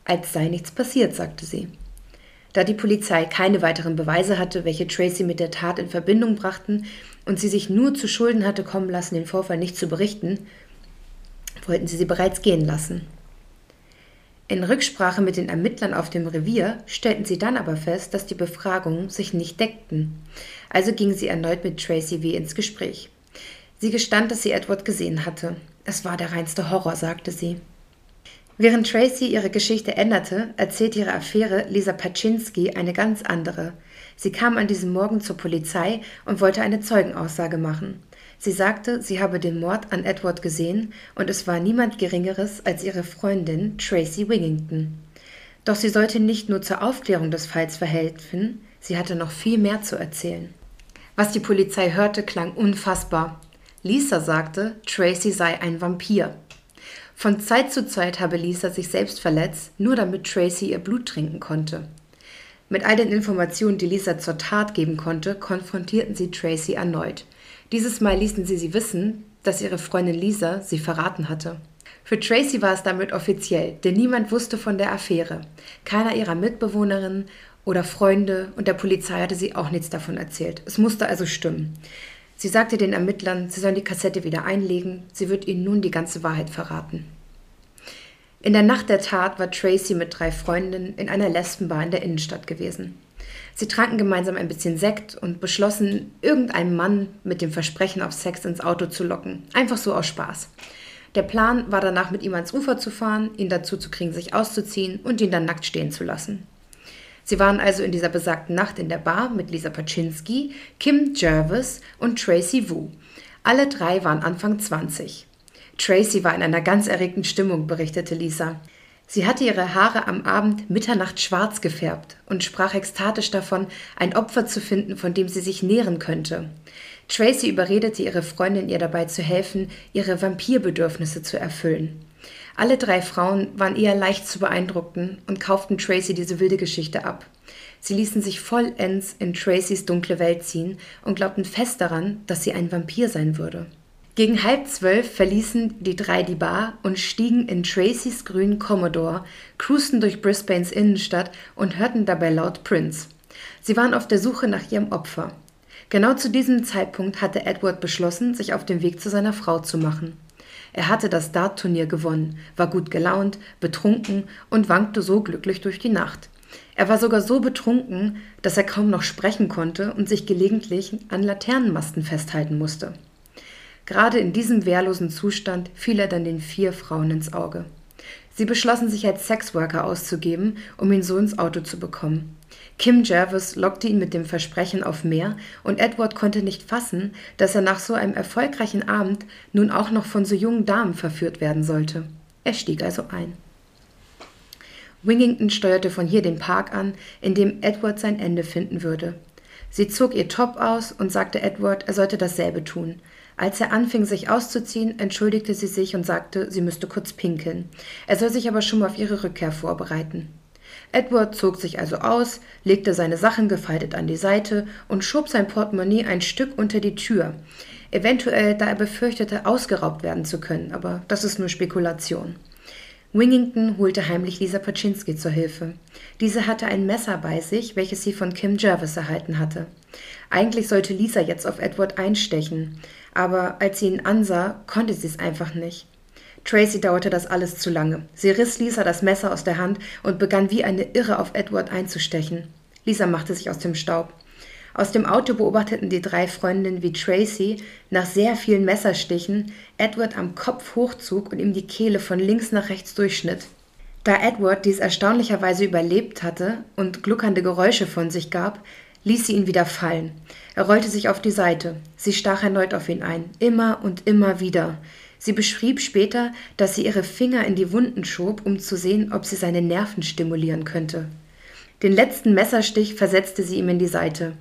Als sei nichts passiert, sagte sie. Da die Polizei keine weiteren Beweise hatte, welche Tracy mit der Tat in Verbindung brachten und sie sich nur zu Schulden hatte kommen lassen, den Vorfall nicht zu berichten, wollten sie sie bereits gehen lassen. In Rücksprache mit den Ermittlern auf dem Revier stellten sie dann aber fest, dass die Befragungen sich nicht deckten. Also ging sie erneut mit Tracy W. ins Gespräch. Sie gestand, dass sie Edward gesehen hatte. Es war der reinste Horror, sagte sie. Während Tracy ihre Geschichte änderte, erzählte ihre Affäre Lisa Paczynski eine ganz andere. Sie kam an diesem Morgen zur Polizei und wollte eine Zeugenaussage machen. Sie sagte, sie habe den Mord an Edward gesehen und es war niemand Geringeres als ihre Freundin Tracy Wigington. Doch sie sollte nicht nur zur Aufklärung des Falls verhelfen, sie hatte noch viel mehr zu erzählen. Was die Polizei hörte, klang unfassbar. Lisa sagte, Tracy sei ein Vampir. Von Zeit zu Zeit habe Lisa sich selbst verletzt, nur damit Tracy ihr Blut trinken konnte. Mit all den Informationen, die Lisa zur Tat geben konnte, konfrontierten sie Tracy erneut. Dieses Mal ließen sie sie wissen, dass ihre Freundin Lisa sie verraten hatte. Für Tracy war es damit offiziell, denn niemand wusste von der Affäre. Keiner ihrer Mitbewohnerinnen oder Freunde und der Polizei hatte sie auch nichts davon erzählt. Es musste also stimmen. Sie sagte den Ermittlern, sie sollen die Kassette wieder einlegen, sie wird ihnen nun die ganze Wahrheit verraten. In der Nacht der Tat war Tracy mit drei Freundinnen in einer Lesbenbar in der Innenstadt gewesen. Sie tranken gemeinsam ein bisschen Sekt und beschlossen, irgendeinen Mann mit dem Versprechen auf Sex ins Auto zu locken. Einfach so aus Spaß. Der Plan war danach mit ihm ans Ufer zu fahren, ihn dazu zu kriegen, sich auszuziehen und ihn dann nackt stehen zu lassen. Sie waren also in dieser besagten Nacht in der Bar mit Lisa Paczynski, Kim Jervis und Tracy Wu. Alle drei waren Anfang 20. Tracy war in einer ganz erregten Stimmung, berichtete Lisa. Sie hatte ihre Haare am Abend Mitternacht schwarz gefärbt und sprach ekstatisch davon, ein Opfer zu finden, von dem sie sich nähren könnte. Tracy überredete ihre Freundin, ihr dabei zu helfen, ihre Vampirbedürfnisse zu erfüllen. Alle drei Frauen waren eher leicht zu beeindrucken und kauften Tracy diese wilde Geschichte ab. Sie ließen sich vollends in Tracys dunkle Welt ziehen und glaubten fest daran, dass sie ein Vampir sein würde. Gegen halb zwölf verließen die drei die Bar und stiegen in Tracys grünen Commodore, cruisten durch Brisbanes Innenstadt und hörten dabei laut Prince. Sie waren auf der Suche nach ihrem Opfer. Genau zu diesem Zeitpunkt hatte Edward beschlossen, sich auf den Weg zu seiner Frau zu machen. Er hatte das Dart-Turnier gewonnen, war gut gelaunt, betrunken und wankte so glücklich durch die Nacht. Er war sogar so betrunken, dass er kaum noch sprechen konnte und sich gelegentlich an Laternenmasten festhalten musste. Gerade in diesem wehrlosen Zustand fiel er dann den vier Frauen ins Auge. Sie beschlossen sich als Sexworker auszugeben, um ihn so ins Auto zu bekommen. Kim Jervis lockte ihn mit dem Versprechen auf mehr, und Edward konnte nicht fassen, dass er nach so einem erfolgreichen Abend nun auch noch von so jungen Damen verführt werden sollte. Er stieg also ein. Wingington steuerte von hier den Park an, in dem Edward sein Ende finden würde. Sie zog ihr Top aus und sagte Edward, er sollte dasselbe tun. Als er anfing, sich auszuziehen, entschuldigte sie sich und sagte, sie müsste kurz pinkeln. Er soll sich aber schon mal auf ihre Rückkehr vorbereiten. Edward zog sich also aus, legte seine Sachen gefaltet an die Seite und schob sein Portemonnaie ein Stück unter die Tür. Eventuell, da er befürchtete, ausgeraubt werden zu können, aber das ist nur Spekulation. Wingington holte heimlich Lisa Paczynski zur Hilfe. Diese hatte ein Messer bei sich, welches sie von Kim Jervis erhalten hatte. Eigentlich sollte Lisa jetzt auf Edward einstechen, aber als sie ihn ansah, konnte sie es einfach nicht. Tracy dauerte das alles zu lange. Sie riss Lisa das Messer aus der Hand und begann wie eine Irre auf Edward einzustechen. Lisa machte sich aus dem Staub. Aus dem Auto beobachteten die drei Freundinnen, wie Tracy nach sehr vielen Messerstichen Edward am Kopf hochzog und ihm die Kehle von links nach rechts durchschnitt. Da Edward dies erstaunlicherweise überlebt hatte und gluckernde Geräusche von sich gab, ließ sie ihn wieder fallen. Er rollte sich auf die Seite. Sie stach erneut auf ihn ein, immer und immer wieder. Sie beschrieb später, dass sie ihre Finger in die Wunden schob, um zu sehen, ob sie seine Nerven stimulieren könnte. Den letzten Messerstich versetzte sie ihm in die Seite.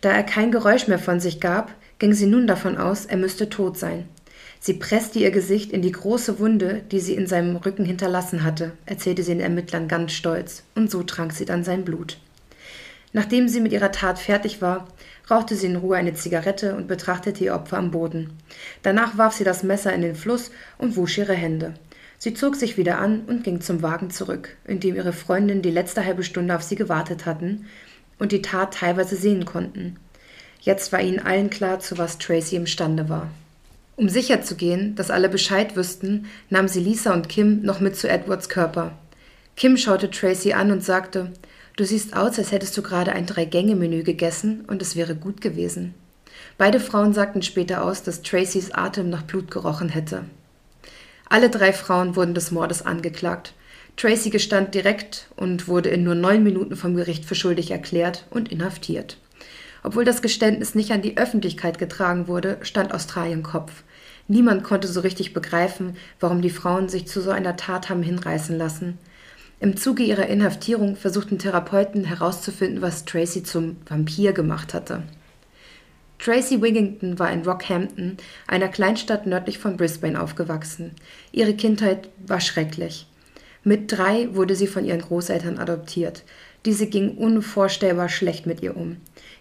Da er kein Geräusch mehr von sich gab, ging sie nun davon aus, er müsste tot sein. Sie presste ihr Gesicht in die große Wunde, die sie in seinem Rücken hinterlassen hatte, erzählte sie den Ermittlern ganz stolz, und so trank sie dann sein Blut. Nachdem sie mit ihrer Tat fertig war, rauchte sie in Ruhe eine Zigarette und betrachtete ihr Opfer am Boden. Danach warf sie das Messer in den Fluss und wusch ihre Hände. Sie zog sich wieder an und ging zum Wagen zurück, in dem ihre Freundinnen die letzte halbe Stunde auf sie gewartet hatten, und die Tat teilweise sehen konnten. Jetzt war ihnen allen klar, zu was Tracy imstande war. Um sicherzugehen, dass alle Bescheid wüssten, nahm sie Lisa und Kim noch mit zu Edwards Körper. Kim schaute Tracy an und sagte, Du siehst aus, als hättest du gerade ein Drei-Gänge-Menü gegessen und es wäre gut gewesen. Beide Frauen sagten später aus, dass Tracys Atem nach Blut gerochen hätte. Alle drei Frauen wurden des Mordes angeklagt. Tracy gestand direkt und wurde in nur neun Minuten vom Gericht für schuldig erklärt und inhaftiert. Obwohl das Geständnis nicht an die Öffentlichkeit getragen wurde, stand Australien Kopf. Niemand konnte so richtig begreifen, warum die Frauen sich zu so einer Tat haben hinreißen lassen. Im Zuge ihrer Inhaftierung versuchten Therapeuten herauszufinden, was Tracy zum Vampir gemacht hatte. Tracy Wigington war in Rockhampton, einer Kleinstadt nördlich von Brisbane, aufgewachsen. Ihre Kindheit war schrecklich. Mit drei wurde sie von ihren Großeltern adoptiert. Diese ging unvorstellbar schlecht mit ihr um.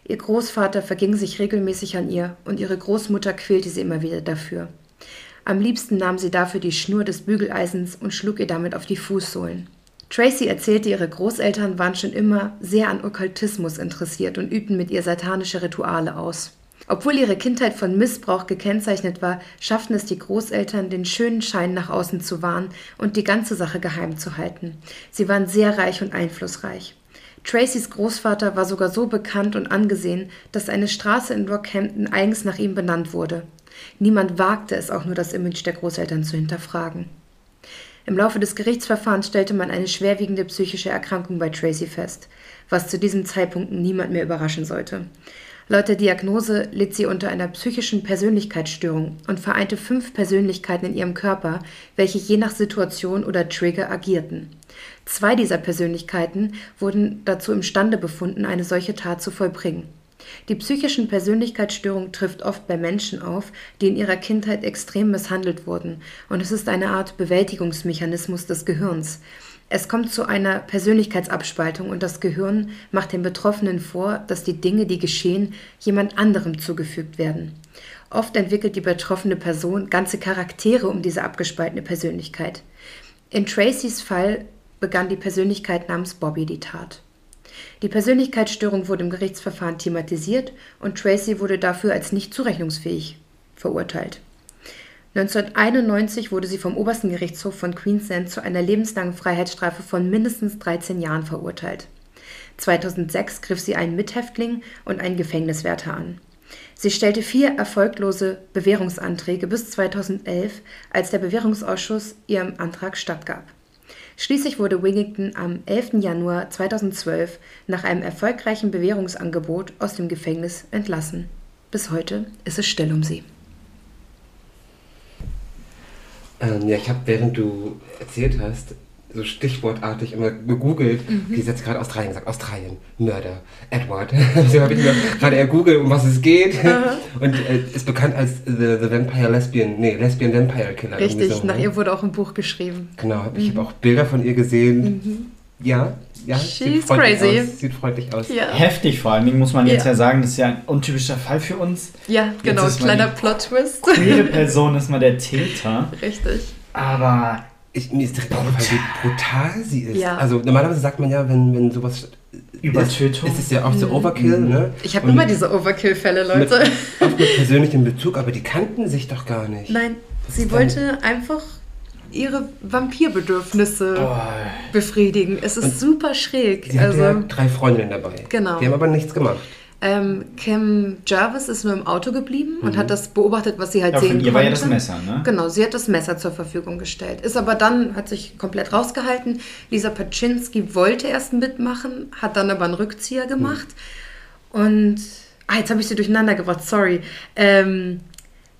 Ihr Großvater verging sich regelmäßig an ihr und ihre Großmutter quälte sie immer wieder dafür. Am liebsten nahm sie dafür die Schnur des Bügeleisens und schlug ihr damit auf die Fußsohlen. Tracy erzählte, ihre Großeltern waren schon immer sehr an Okkultismus interessiert und übten mit ihr satanische Rituale aus. Obwohl ihre Kindheit von Missbrauch gekennzeichnet war, schafften es die Großeltern, den schönen Schein nach außen zu wahren und die ganze Sache geheim zu halten. Sie waren sehr reich und einflussreich. Tracys Großvater war sogar so bekannt und angesehen, dass eine Straße in Rockhampton eigens nach ihm benannt wurde. Niemand wagte es auch nur, das Image der Großeltern zu hinterfragen. Im Laufe des Gerichtsverfahrens stellte man eine schwerwiegende psychische Erkrankung bei Tracy fest, was zu diesem Zeitpunkt niemand mehr überraschen sollte. Laut der Diagnose litt sie unter einer psychischen Persönlichkeitsstörung und vereinte fünf Persönlichkeiten in ihrem Körper, welche je nach Situation oder Trigger agierten. Zwei dieser Persönlichkeiten wurden dazu imstande befunden, eine solche Tat zu vollbringen. Die psychischen Persönlichkeitsstörung trifft oft bei Menschen auf, die in ihrer Kindheit extrem misshandelt wurden, und es ist eine Art Bewältigungsmechanismus des Gehirns. Es kommt zu einer Persönlichkeitsabspaltung und das Gehirn macht den Betroffenen vor, dass die Dinge, die geschehen, jemand anderem zugefügt werden. Oft entwickelt die betroffene Person ganze Charaktere um diese abgespaltene Persönlichkeit. In Tracys Fall begann die Persönlichkeit namens Bobby die Tat. Die Persönlichkeitsstörung wurde im Gerichtsverfahren thematisiert und Tracy wurde dafür als nicht zurechnungsfähig verurteilt. 1991 wurde sie vom obersten Gerichtshof von Queensland zu einer lebenslangen Freiheitsstrafe von mindestens 13 Jahren verurteilt. 2006 griff sie einen Mithäftling und einen Gefängniswärter an. Sie stellte vier erfolglose Bewährungsanträge bis 2011, als der Bewährungsausschuss ihrem Antrag stattgab. Schließlich wurde Wigington am 11. Januar 2012 nach einem erfolgreichen Bewährungsangebot aus dem Gefängnis entlassen. Bis heute ist es still um sie. Ähm, ja, ich habe, während du erzählt hast, so stichwortartig immer gegoogelt. Mhm. Die ist jetzt gerade Australien gesagt. Australien, Mörder, Edward. so habe ich mir gerade eher googelt, um was es geht. Und äh, ist bekannt als the, the, Vampire Lesbian, nee, Lesbian Vampire Killer. Richtig, so, nach ne? ihr wurde auch ein Buch geschrieben. Genau, mhm. ich habe auch Bilder von ihr gesehen. Mhm. Ja, ja. She's freundlich crazy. Aus, sieht freundlich aus. Ja, Heftig vor allen Dingen, muss man jetzt Ja. ja, sagen, das ist ja ein untypischer Fall für uns. ja genau, ist mal kleiner Plot-Twist. Queere Person ist mal der Täter. Richtig. Aber Ich, mir ist direkt aufgefallen, wie brutal sie ist. Ja. Also normalerweise sagt man ja, wenn, wenn sowas Übertötung. ist, ist es ja oft so Overkill, ne? Mhm. Ich habe Und immer diese Overkill-Fälle, mit, Leute. oft mit persönlichem Bezug, aber die kannten sich doch gar nicht. Nein, Was sie wollte einfach ihre Vampirbedürfnisse Oh, befriedigen. Es ist super schräg. Sie hatte also, ja drei Freundinnen dabei. Genau. Die haben aber nichts gemacht. Ähm, Kim Jarvis ist nur im Auto geblieben und hat das beobachtet, was sie halt ja, sehen von ihr konnte. war ja das Messer, ne? Genau, sie hat das Messer zur Verfügung gestellt. Ist aber dann, hat sich komplett rausgehalten. Lisa Paczynski wollte erst mitmachen, hat dann aber einen Rückzieher gemacht. Und, ah, jetzt habe ich sie durcheinander gebracht, sorry. Ähm,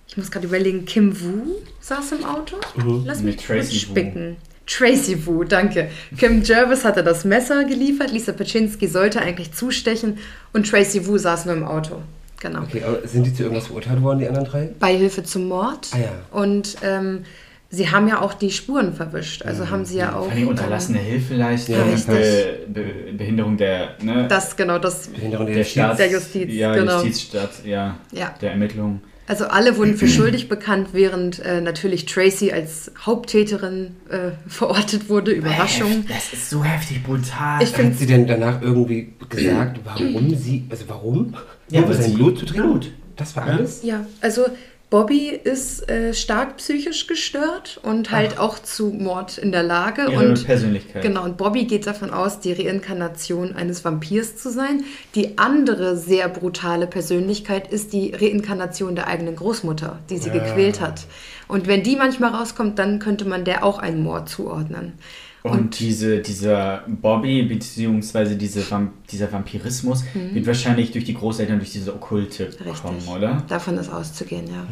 ich muss gerade überlegen, Kim Wu saß im Auto? Lass mich Mit kurz Tracy Wu. Tracy Wu, danke. Kim Jervis hatte das Messer geliefert, Lisa Paczynski sollte eigentlich zustechen und Tracy Wu saß nur im Auto. Genau. Okay, aber sind die zu irgendwas verurteilt worden, die anderen drei? Beihilfe zum Mord. Ah ja. Und ähm, sie haben ja auch die Spuren verwischt. Also haben sie ja auch. Von die unterlassene Ja, Hilfeleistung, richtig. Be Be Behinderung der, ne? Ähm, das, genau, das. Behinderung der, der Justiz. Staats, Der Justiz, ja, genau. Justizstaat, ja, Ja. der Ermittlung. Also alle wurden für schuldig bekannt, während äh, natürlich Tracy als Haupttäterin äh, verortet wurde. Überraschung. Das ist so heftig brutal. Ich finde- Hat sie denn danach irgendwie gesagt, warum sie, also warum? Ja, Nur weil sein sie- Blut zu trinken? Blut. Das war alles? Ja, also Bobby ist äh, stark psychisch gestört und halt auch zu Mord in der Lage. Ihre und Persönlichkeit. Genau, und Bobby geht davon aus, die Reinkarnation eines Vampirs zu sein. Die andere sehr brutale Persönlichkeit ist die Reinkarnation der eigenen Großmutter, die sie gequält hat. Und wenn die manchmal rauskommt, dann könnte man der auch einen Mord zuordnen. Und, diese, dieser Bobby, beziehungsweise diese Vamp dieser Vampirismus, wird wahrscheinlich durch die Großeltern, durch diese Okkulte Mhm. Richtig. kommen, oder? Davon ist auszugehen, ja.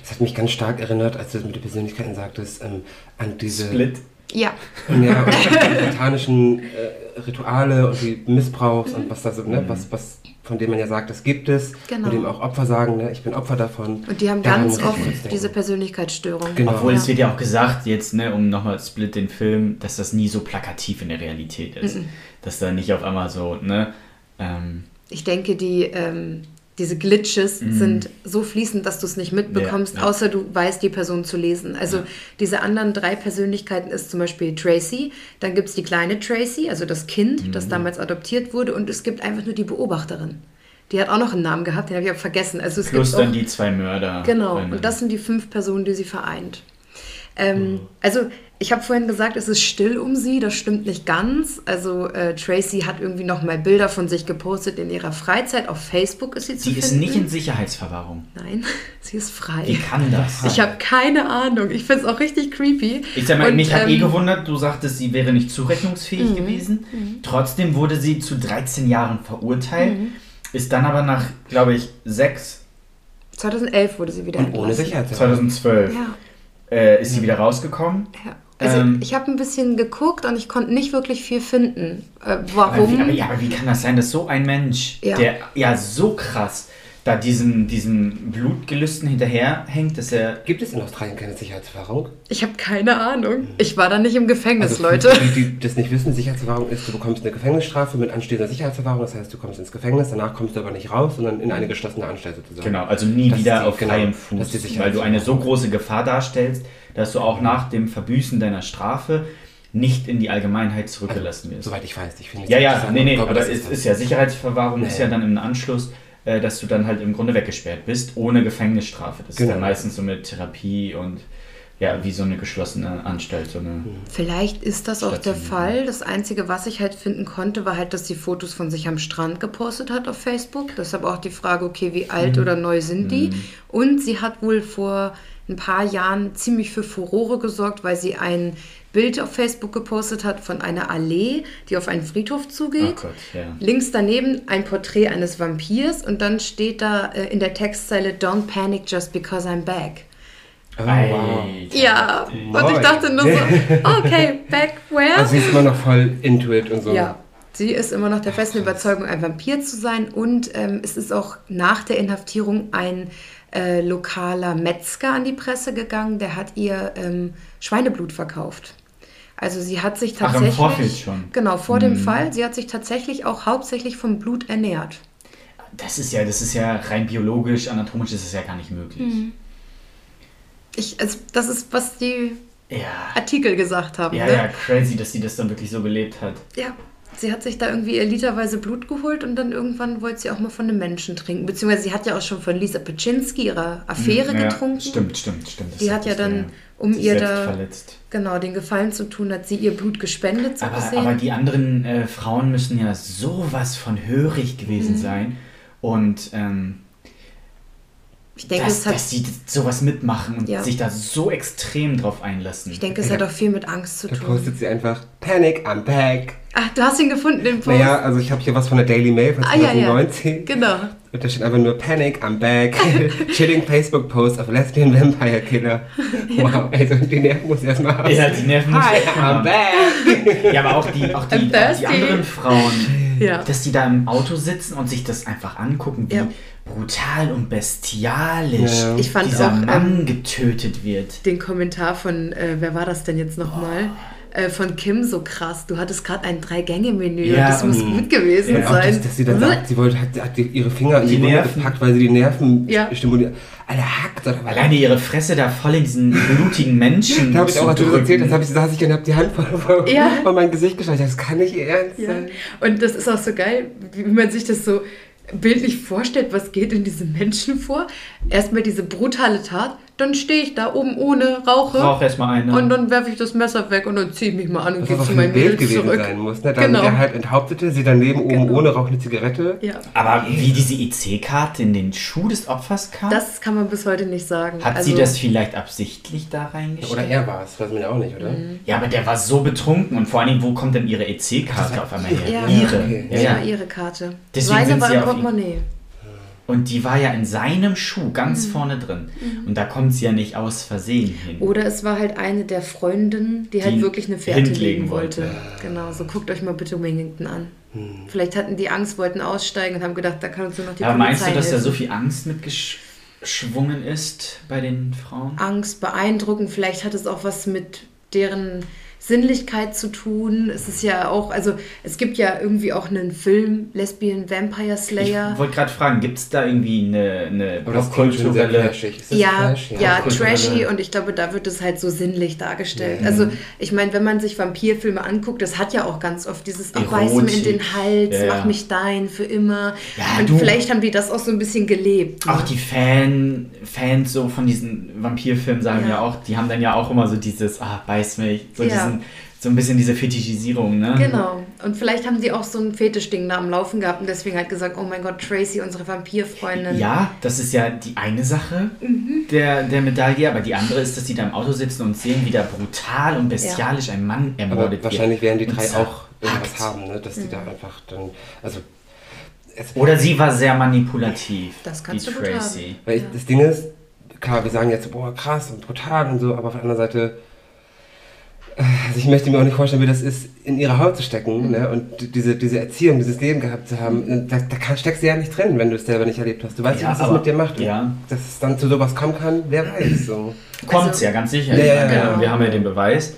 Das hat mich ganz stark erinnert, als du das mit den Persönlichkeiten sagtest, ähm, an diese Split. Ja, Und ja, und die satanischen äh, Rituale und die Missbrauchs und was da so, ne, was, was, von dem man ja sagt, das gibt es, Genau. und dem auch Opfer sagen, ne, ich bin Opfer davon. und die haben Daran ganz oft diese Persönlichkeitsstörung. Genau. Obwohl ja. es wird ja auch gesagt, jetzt, ne, um nochmal Split den Film, dass das nie so plakativ in der Realität ist. Mhm. Dass da nicht auf einmal so, ne, ähm, Ich denke, die, ähm, diese Glitches sind so fließend, dass du es nicht mitbekommst, Mhm. Ja, ja. außer du weißt, die Person zu lesen. Also Ja. diese anderen drei Persönlichkeiten ist zum Beispiel Tracy, dann gibt es die kleine Tracy, also das Kind, das Mhm. damals adoptiert wurde, und es gibt einfach nur die Beobachterin. Die hat auch noch einen Namen gehabt, den habe ich aber vergessen. Also es plus gibt dann auch, die zwei Mörder. Genau, und das sind die fünf Personen, die sie vereint. Ähm, Mhm. Also, ich habe vorhin gesagt, es ist still um sie. Das stimmt nicht ganz. Also, äh, Tracy hat irgendwie noch mal Bilder von sich gepostet in ihrer Freizeit. Auf Facebook ist sie zu Sie ist finden. nicht in Sicherheitsverwahrung. Nein, sie ist frei. Wie kann das? Ich habe keine Ahnung. Ich finde es auch richtig creepy. Ich sag mal, Und, mich hat eh ähm, Mhm. gewundert, du sagtest, sie wäre nicht zurechnungsfähig gewesen. Trotzdem wurde sie zu 13 Jahren verurteilt, Mhm. ist dann aber nach, glaube ich, 6, 2011 wurde sie wieder Und ohne. Sicherheit. 2012 Ja, äh, ist sie wieder rausgekommen. ja. Also Ähm. ich habe ein bisschen geguckt und ich konnte nicht wirklich viel finden. Äh, Aber warum? wie, aber, ja, aber wie kann das sein, dass so ein Mensch, Ja. der ja so krass da diesem, diesem Blutgelüsten hinterherhängt, dass er. Gibt es in Australien keine Sicherheitsverwahrung? Ich habe keine Ahnung. Ich war da nicht im Gefängnis, Also Leute. für die, die das nicht wissen, Sicherheitsverwahrung ist, du bekommst eine Gefängnisstrafe mit anstehender Sicherheitsverwahrung, das heißt, du kommst ins Gefängnis, danach kommst du aber nicht raus, sondern in eine geschlossene Anstalt sozusagen. Genau, also nie Das wieder die- auf genau, freiem Fuß, weil du eine so große Gefahr darstellst, dass du auch nach dem Verbüßen deiner Strafe nicht in die Allgemeinheit zurückgelassen wirst. Soweit ich weiß, ich finde Ja, nicht ja, nee, nee, glaube, aber das es ist, das. ja Sicherheitsverwahrung, ist Nee. ja dann im Anschluss, äh, dass du dann halt im Grunde weggesperrt bist, ohne Gefängnisstrafe. Das ist Genau. dann meistens so mit Therapie und ja, wie so eine geschlossene Anstalt, so eine. Vielleicht ist das auch der Station, Fall. Das Einzige, was ich halt finden konnte, war halt, dass sie Fotos von sich am Strand gepostet hat auf Facebook. Deshalb auch die Frage, okay, wie alt oder neu sind die? Und sie hat wohl vor ein paar Jahren ziemlich für Furore gesorgt, weil sie ein Bild auf Facebook gepostet hat von einer Allee, die auf einen Friedhof zugeht. Oh Gott, ja. Links daneben ein Porträt eines Vampirs und dann steht da äh, in der Textzeile Don't panic just because I'm back. Oh, wow. Ja, und ich Moin. dachte nur so, okay, back where? Also sie ist immer noch voll into it und so. Ja, sie ist immer noch der festen Überzeugung, ein Vampir zu sein. Und ähm, es ist auch nach der Inhaftierung ein äh, lokaler Metzger an die Presse gegangen, der hat ihr ähm, Schweineblut verkauft. Also sie hat sich Ach, im tatsächlich. Vorfeld schon. Genau, vor dem Fall. Sie hat sich tatsächlich auch hauptsächlich vom Blut ernährt. Das ist ja, das ist ja rein biologisch, anatomisch ist es ja gar nicht möglich. Mhm. Ich, also das ist, was die Ja. Artikel gesagt haben. Ja, ne? ja, crazy, dass sie das dann wirklich so gelebt hat. Ja, sie hat sich da irgendwie ihr literweise Blut geholt und dann irgendwann wollte sie auch mal von einem Menschen trinken. Beziehungsweise sie hat ja auch schon von Lisa Peczynski, ihrer Affäre, Mhm, ja, getrunken. Stimmt, stimmt, stimmt. Das Die hat ja dann, um sich ihr da verletzt. genau den Gefallen zu tun, hat sie ihr Blut gespendet, so Aber, gesehen. aber die anderen äh, Frauen müssen ja sowas von hörig Mhm. gewesen sein. Und ähm, ich denke, dass, es hat, dass sie sowas mitmachen und Ja. sich da so extrem drauf einlassen. ich denke, es hat auch viel mit Angst zu Da tun. postet sie einfach Panic, I'm back. Ach, du hast ihn gefunden, den Post. Naja, also ich habe hier was von der Daily Mail von Ah, ja, ja. 2019. Genau. Und da steht einfach nur Panic, I'm back. Chilling Facebook Post of Lesbian Vampire Killer. Wow, also die Nerven muss ich erstmal haben. Ja, die Nerven muss Hi, ich I'm back. Ja, aber auch die, auch die, die anderen Frauen, Ja. dass die da im Auto sitzen und sich das einfach angucken, wie Ja. Brutal und bestialisch Ja. Ich fand dieser auch, ähm, Mann getötet wird. Den Kommentar von, äh, wer war das denn jetzt nochmal? Äh, von Kim so krass. Du hattest gerade ein Drei-Gänge-Menü Ja, und das muss und- gut gewesen ja, Auch sein. dass, dass sie dann sagt, sie wollte, hat, hat ihre Finger in die, Die Nerven. gepackt, weil sie die Nerven Ja. stimuliert. Alter, hackt oder was? Alleine ihre Fresse da voll in diesen blutigen Menschen. Da habe ich auch was drüber erzählt, das habe ich, saß ich und habe die Hand vor, vor, Ja. vor mein Gesicht gestreckt. Das kann nicht ihr ernst Ja. sein. Und das ist auch so geil, wie man sich das so bildlich vorstellt, was geht in diesem Menschen vor. Erstmal diese brutale Tat, dann stehe ich da oben ohne, rauche Rauch erstmal eine. und dann werfe ich das Messer weg und dann ziehe ich mich mal an und gehe zu meinem Bild Mädels gewesen zurück. sein muss. Ne? Dann Genau. der halt enthauptete, sie daneben oben Genau. ohne raucht eine Zigarette. Ja, Aber wie diese IC-Karte in den Schuh des Opfers kam? das kann man bis heute nicht sagen. hat Also, sie das vielleicht absichtlich da reingeschickt? Oder er war es, weiß man ja auch nicht, oder? Mhm. Ja, aber der war so betrunken und vor allen Dingen, wo kommt denn ihre EC-Karte auf einmal her? Ja. Ihre. Okay. Ja, ja. ihre Karte. Deswegen Seine sind war im Portemonnaie. Und die war ja in seinem Schuh ganz Mhm. vorne drin. Und da kommt sie ja nicht aus Versehen hin. Oder es war halt eine der Freundinnen, die halt Die wirklich eine Fährte legen wollte. wollte. Genau, so guckt euch mal bitte Wellington an. Hm. Vielleicht hatten die Angst, wollten aussteigen und haben gedacht, da kann uns nur noch die aber meinst du, Polizei dass da so viel Angst mitgeschwungen ist bei den Frauen? Angst, beeindrucken, vielleicht hat es auch was mit deren Sinnlichkeit zu tun. Es ist ja auch, also es gibt ja irgendwie auch einen Film, Lesbian Vampire Ich Slayer. wollte gerade fragen, gibt es da irgendwie eine, eine popkulturelle... Ja, ja, trashy und ich glaube, da wird es halt so sinnlich dargestellt. Mhm. Also, ich meine, wenn man sich Vampirfilme anguckt, das hat ja auch ganz oft dieses Ach, beiß mir in den Hals, Ja, ja. mach mich dein für immer. Ja, und du- vielleicht haben die das auch so ein bisschen gelebt. ne? Auch die Fan, Fans so von diesen Vampirfilmen sagen Ja. ja. auch, die haben dann ja auch immer so dieses, ah, beiß mich, so, Ja. Diesen, so ein bisschen diese Fetischisierung, ne? Genau. Und vielleicht haben die auch so ein Fetischding da am Laufen gehabt und deswegen halt gesagt, oh mein Gott, Tracy, unsere Vampirfreundin. Ja, das ist ja die eine Sache Mhm. der, der Medaille, aber die andere ist, dass sie da im Auto sitzen und sehen, wie da brutal und bestialisch ein Mann Aber ermordet wahrscheinlich werden die drei auch irgendwas haben, ne? dass die Mhm. da einfach dann. Also, Oder sie war sehr manipulativ, Das kannst die du gut Tracy. weil ich, das Ding ist, klar, wir sagen jetzt, boah, krass und brutal und so, aber auf der anderen Seite. Also ich möchte mir auch nicht vorstellen, wie das ist, in ihre Haut zu stecken Mhm. ne? und diese, diese Erziehung, dieses Leben gehabt zu haben. Da, da kann, steckst du ja nicht drin, wenn du es selber nicht erlebt hast. Du weißt Ja, was das mit dir macht. Und ja. Dass es dann zu sowas kommen kann, wer weiß. So. Kommt's Also- ja, ganz sicher. Ja, ja, meine, ja, genau. Wir haben ja den Beweis.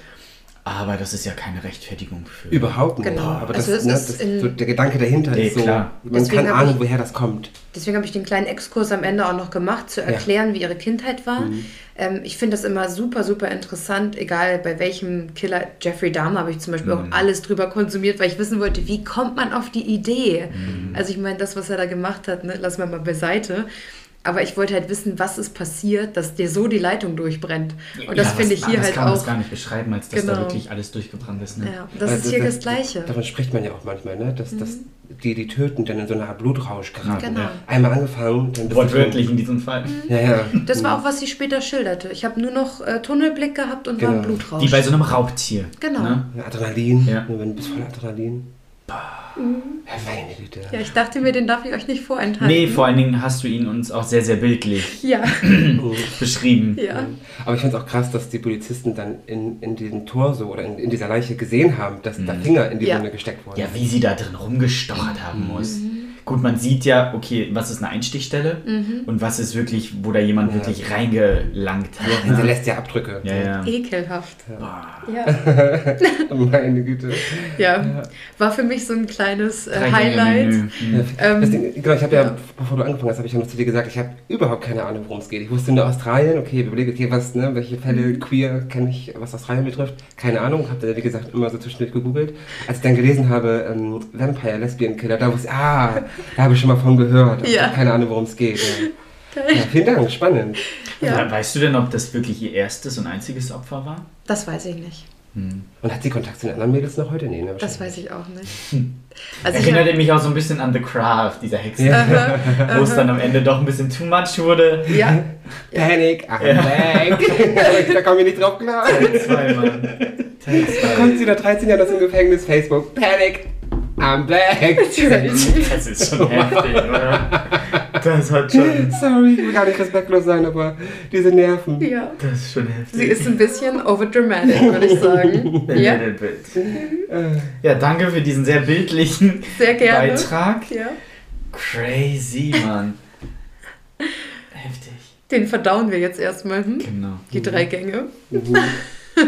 Aber das ist ja keine Rechtfertigung für. Überhaupt nicht. Genau. Aber das, Also es ne, ist das, so der Gedanke dahinter Nee, ist so, klar. man Deswegen kann hab ahnen, ich- woher das kommt. Deswegen habe ich den kleinen Exkurs am Ende auch noch gemacht, zu erklären, wie ihre Kindheit war. Mhm. Ähm, ich finde das immer super, super interessant, egal bei welchem Killer. Jeffrey Dahmer habe ich zum Beispiel Mhm. auch alles drüber konsumiert, weil ich wissen wollte, wie kommt man auf die Idee? Mhm. Also ich meine, das, was er da gemacht hat, ne, lassen wir mal beiseite. Aber ich wollte halt wissen, was ist passiert, dass dir so die Leitung durchbrennt. Und das Ja, finde ich hier das halt kann man auch. das gar nicht beschreiben, als dass da Genau. wirklich alles durchgebrannt ist. Ne? Ja, das Also ist hier das, Gleiche. Mhm. Davon spricht man ja auch manchmal, ne? dass, dass die, die töten, dann in so eine Art Blutrausch geraten. Genau. Einmal angefangen, dann Wortwörtlich in diesem Fall. Mhm. Ja, ja. Das war auch, was sie später schilderte. Ich habe nur noch äh, Tunnelblick gehabt und war Genau. ein Blutrausch. Wie bei so einem Raubtier. Genau. Ne? Adrenalin, Ja. wenn du bist voller Adrenalin. Güte. Ja, ich dachte mir, den darf ich euch nicht vorenthalten. Nee, vor allen Dingen hast du ihn uns auch sehr, sehr bildlich Ja, beschrieben. ja. Aber ich finde es auch krass, dass die Polizisten dann in, in diesem Torso oder in, in dieser Leiche gesehen haben, dass da Finger in die Ja. Wunde gesteckt wurden. Ja, wie sie da drin rumgestochert haben muss. Gut, man sieht ja, okay, was ist eine Einstichstelle Mhm. und was ist wirklich, wo da jemand Ja. wirklich reingelangt hat. Sie ne? lässt ja Abdrücke. Ja, ja. Ekelhaft. Boah. Ja. Meine Güte. ja. War für mich so ein kleines äh, Highlight. Menü. Hm. Ähm, Ding, genau, ich habe ja, ja. bevor du angefangen hast, habe ich ja noch zu dir gesagt, ich habe überhaupt keine Ahnung, worum es geht. Ich wusste nur Australien, okay, ich überlege, okay, was, ne, welche Fälle Mhm. queer kenne ich, was Australien betrifft. Keine Ahnung, habe da, wie gesagt, immer so zwischendurch gegoogelt. Als ich dann gelesen habe, ähm, Vampire, Lesbian Killer, da wusste ich, ah, da habe ich schon mal von gehört. Ja. habe keine Ahnung, worum es geht. Ja. Ja, vielen Dank, spannend. Ja. Weißt du denn, ob das wirklich ihr erstes und einziges Opfer war? Das weiß ich nicht. Hm. Und hat sie Kontakt zu den anderen Mädels noch heute? Nee, ne, Das weiß ich auch nicht. Also ich Erinnert hab, mich auch so ein bisschen an The Craft, dieser Hexe. Ja. Wo es dann am Ende doch ein bisschen too much wurde. ja, Panic, I'm Ja. back. da komme ich nicht drauf klar. Teil 2, Mann. Teil Da kommt sie nach 13 Jahren aus dem Gefängnis, Facebook, Panic, I'm back. Das ist schon heftig, oder? Das hat schon. Sorry, ich will gar nicht respektlos sein, aber diese Nerven. ja. Das ist schon heftig. Sie ist ein bisschen overdramatic, würde ich sagen. A Ja, little bit. Äh, Ja, danke für diesen sehr bildlichen sehr gerne. Beitrag. Ja. Crazy, Mann. Heftig. Den verdauen wir jetzt erstmal, hm? Genau. Die drei Gänge. mhm.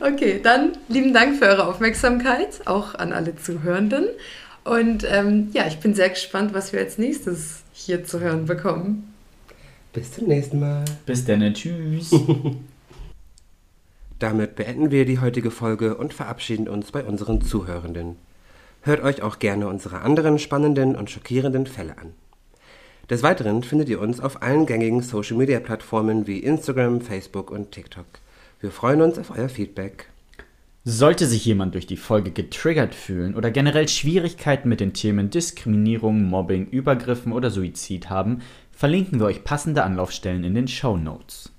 Okay, dann lieben Dank für eure Aufmerksamkeit, auch an alle Zuhörenden. Und ähm, ja, ich bin sehr gespannt, was wir als nächstes hier zu hören bekommen. Bis zum nächsten Mal. Bis dann, tschüss. Damit beenden wir die heutige Folge und verabschieden uns bei unseren Zuhörenden. Hört euch auch gerne unsere anderen spannenden und schockierenden Fälle an. Des Weiteren findet ihr uns auf allen gängigen Social-Media-Plattformen wie Instagram, Facebook und TikTok. Wir freuen uns auf euer Feedback. Sollte sich jemand durch die Folge getriggert fühlen oder generell Schwierigkeiten mit den Themen Diskriminierung, Mobbing, Übergriffen oder Suizid haben, verlinken wir euch passende Anlaufstellen in den Show Notes.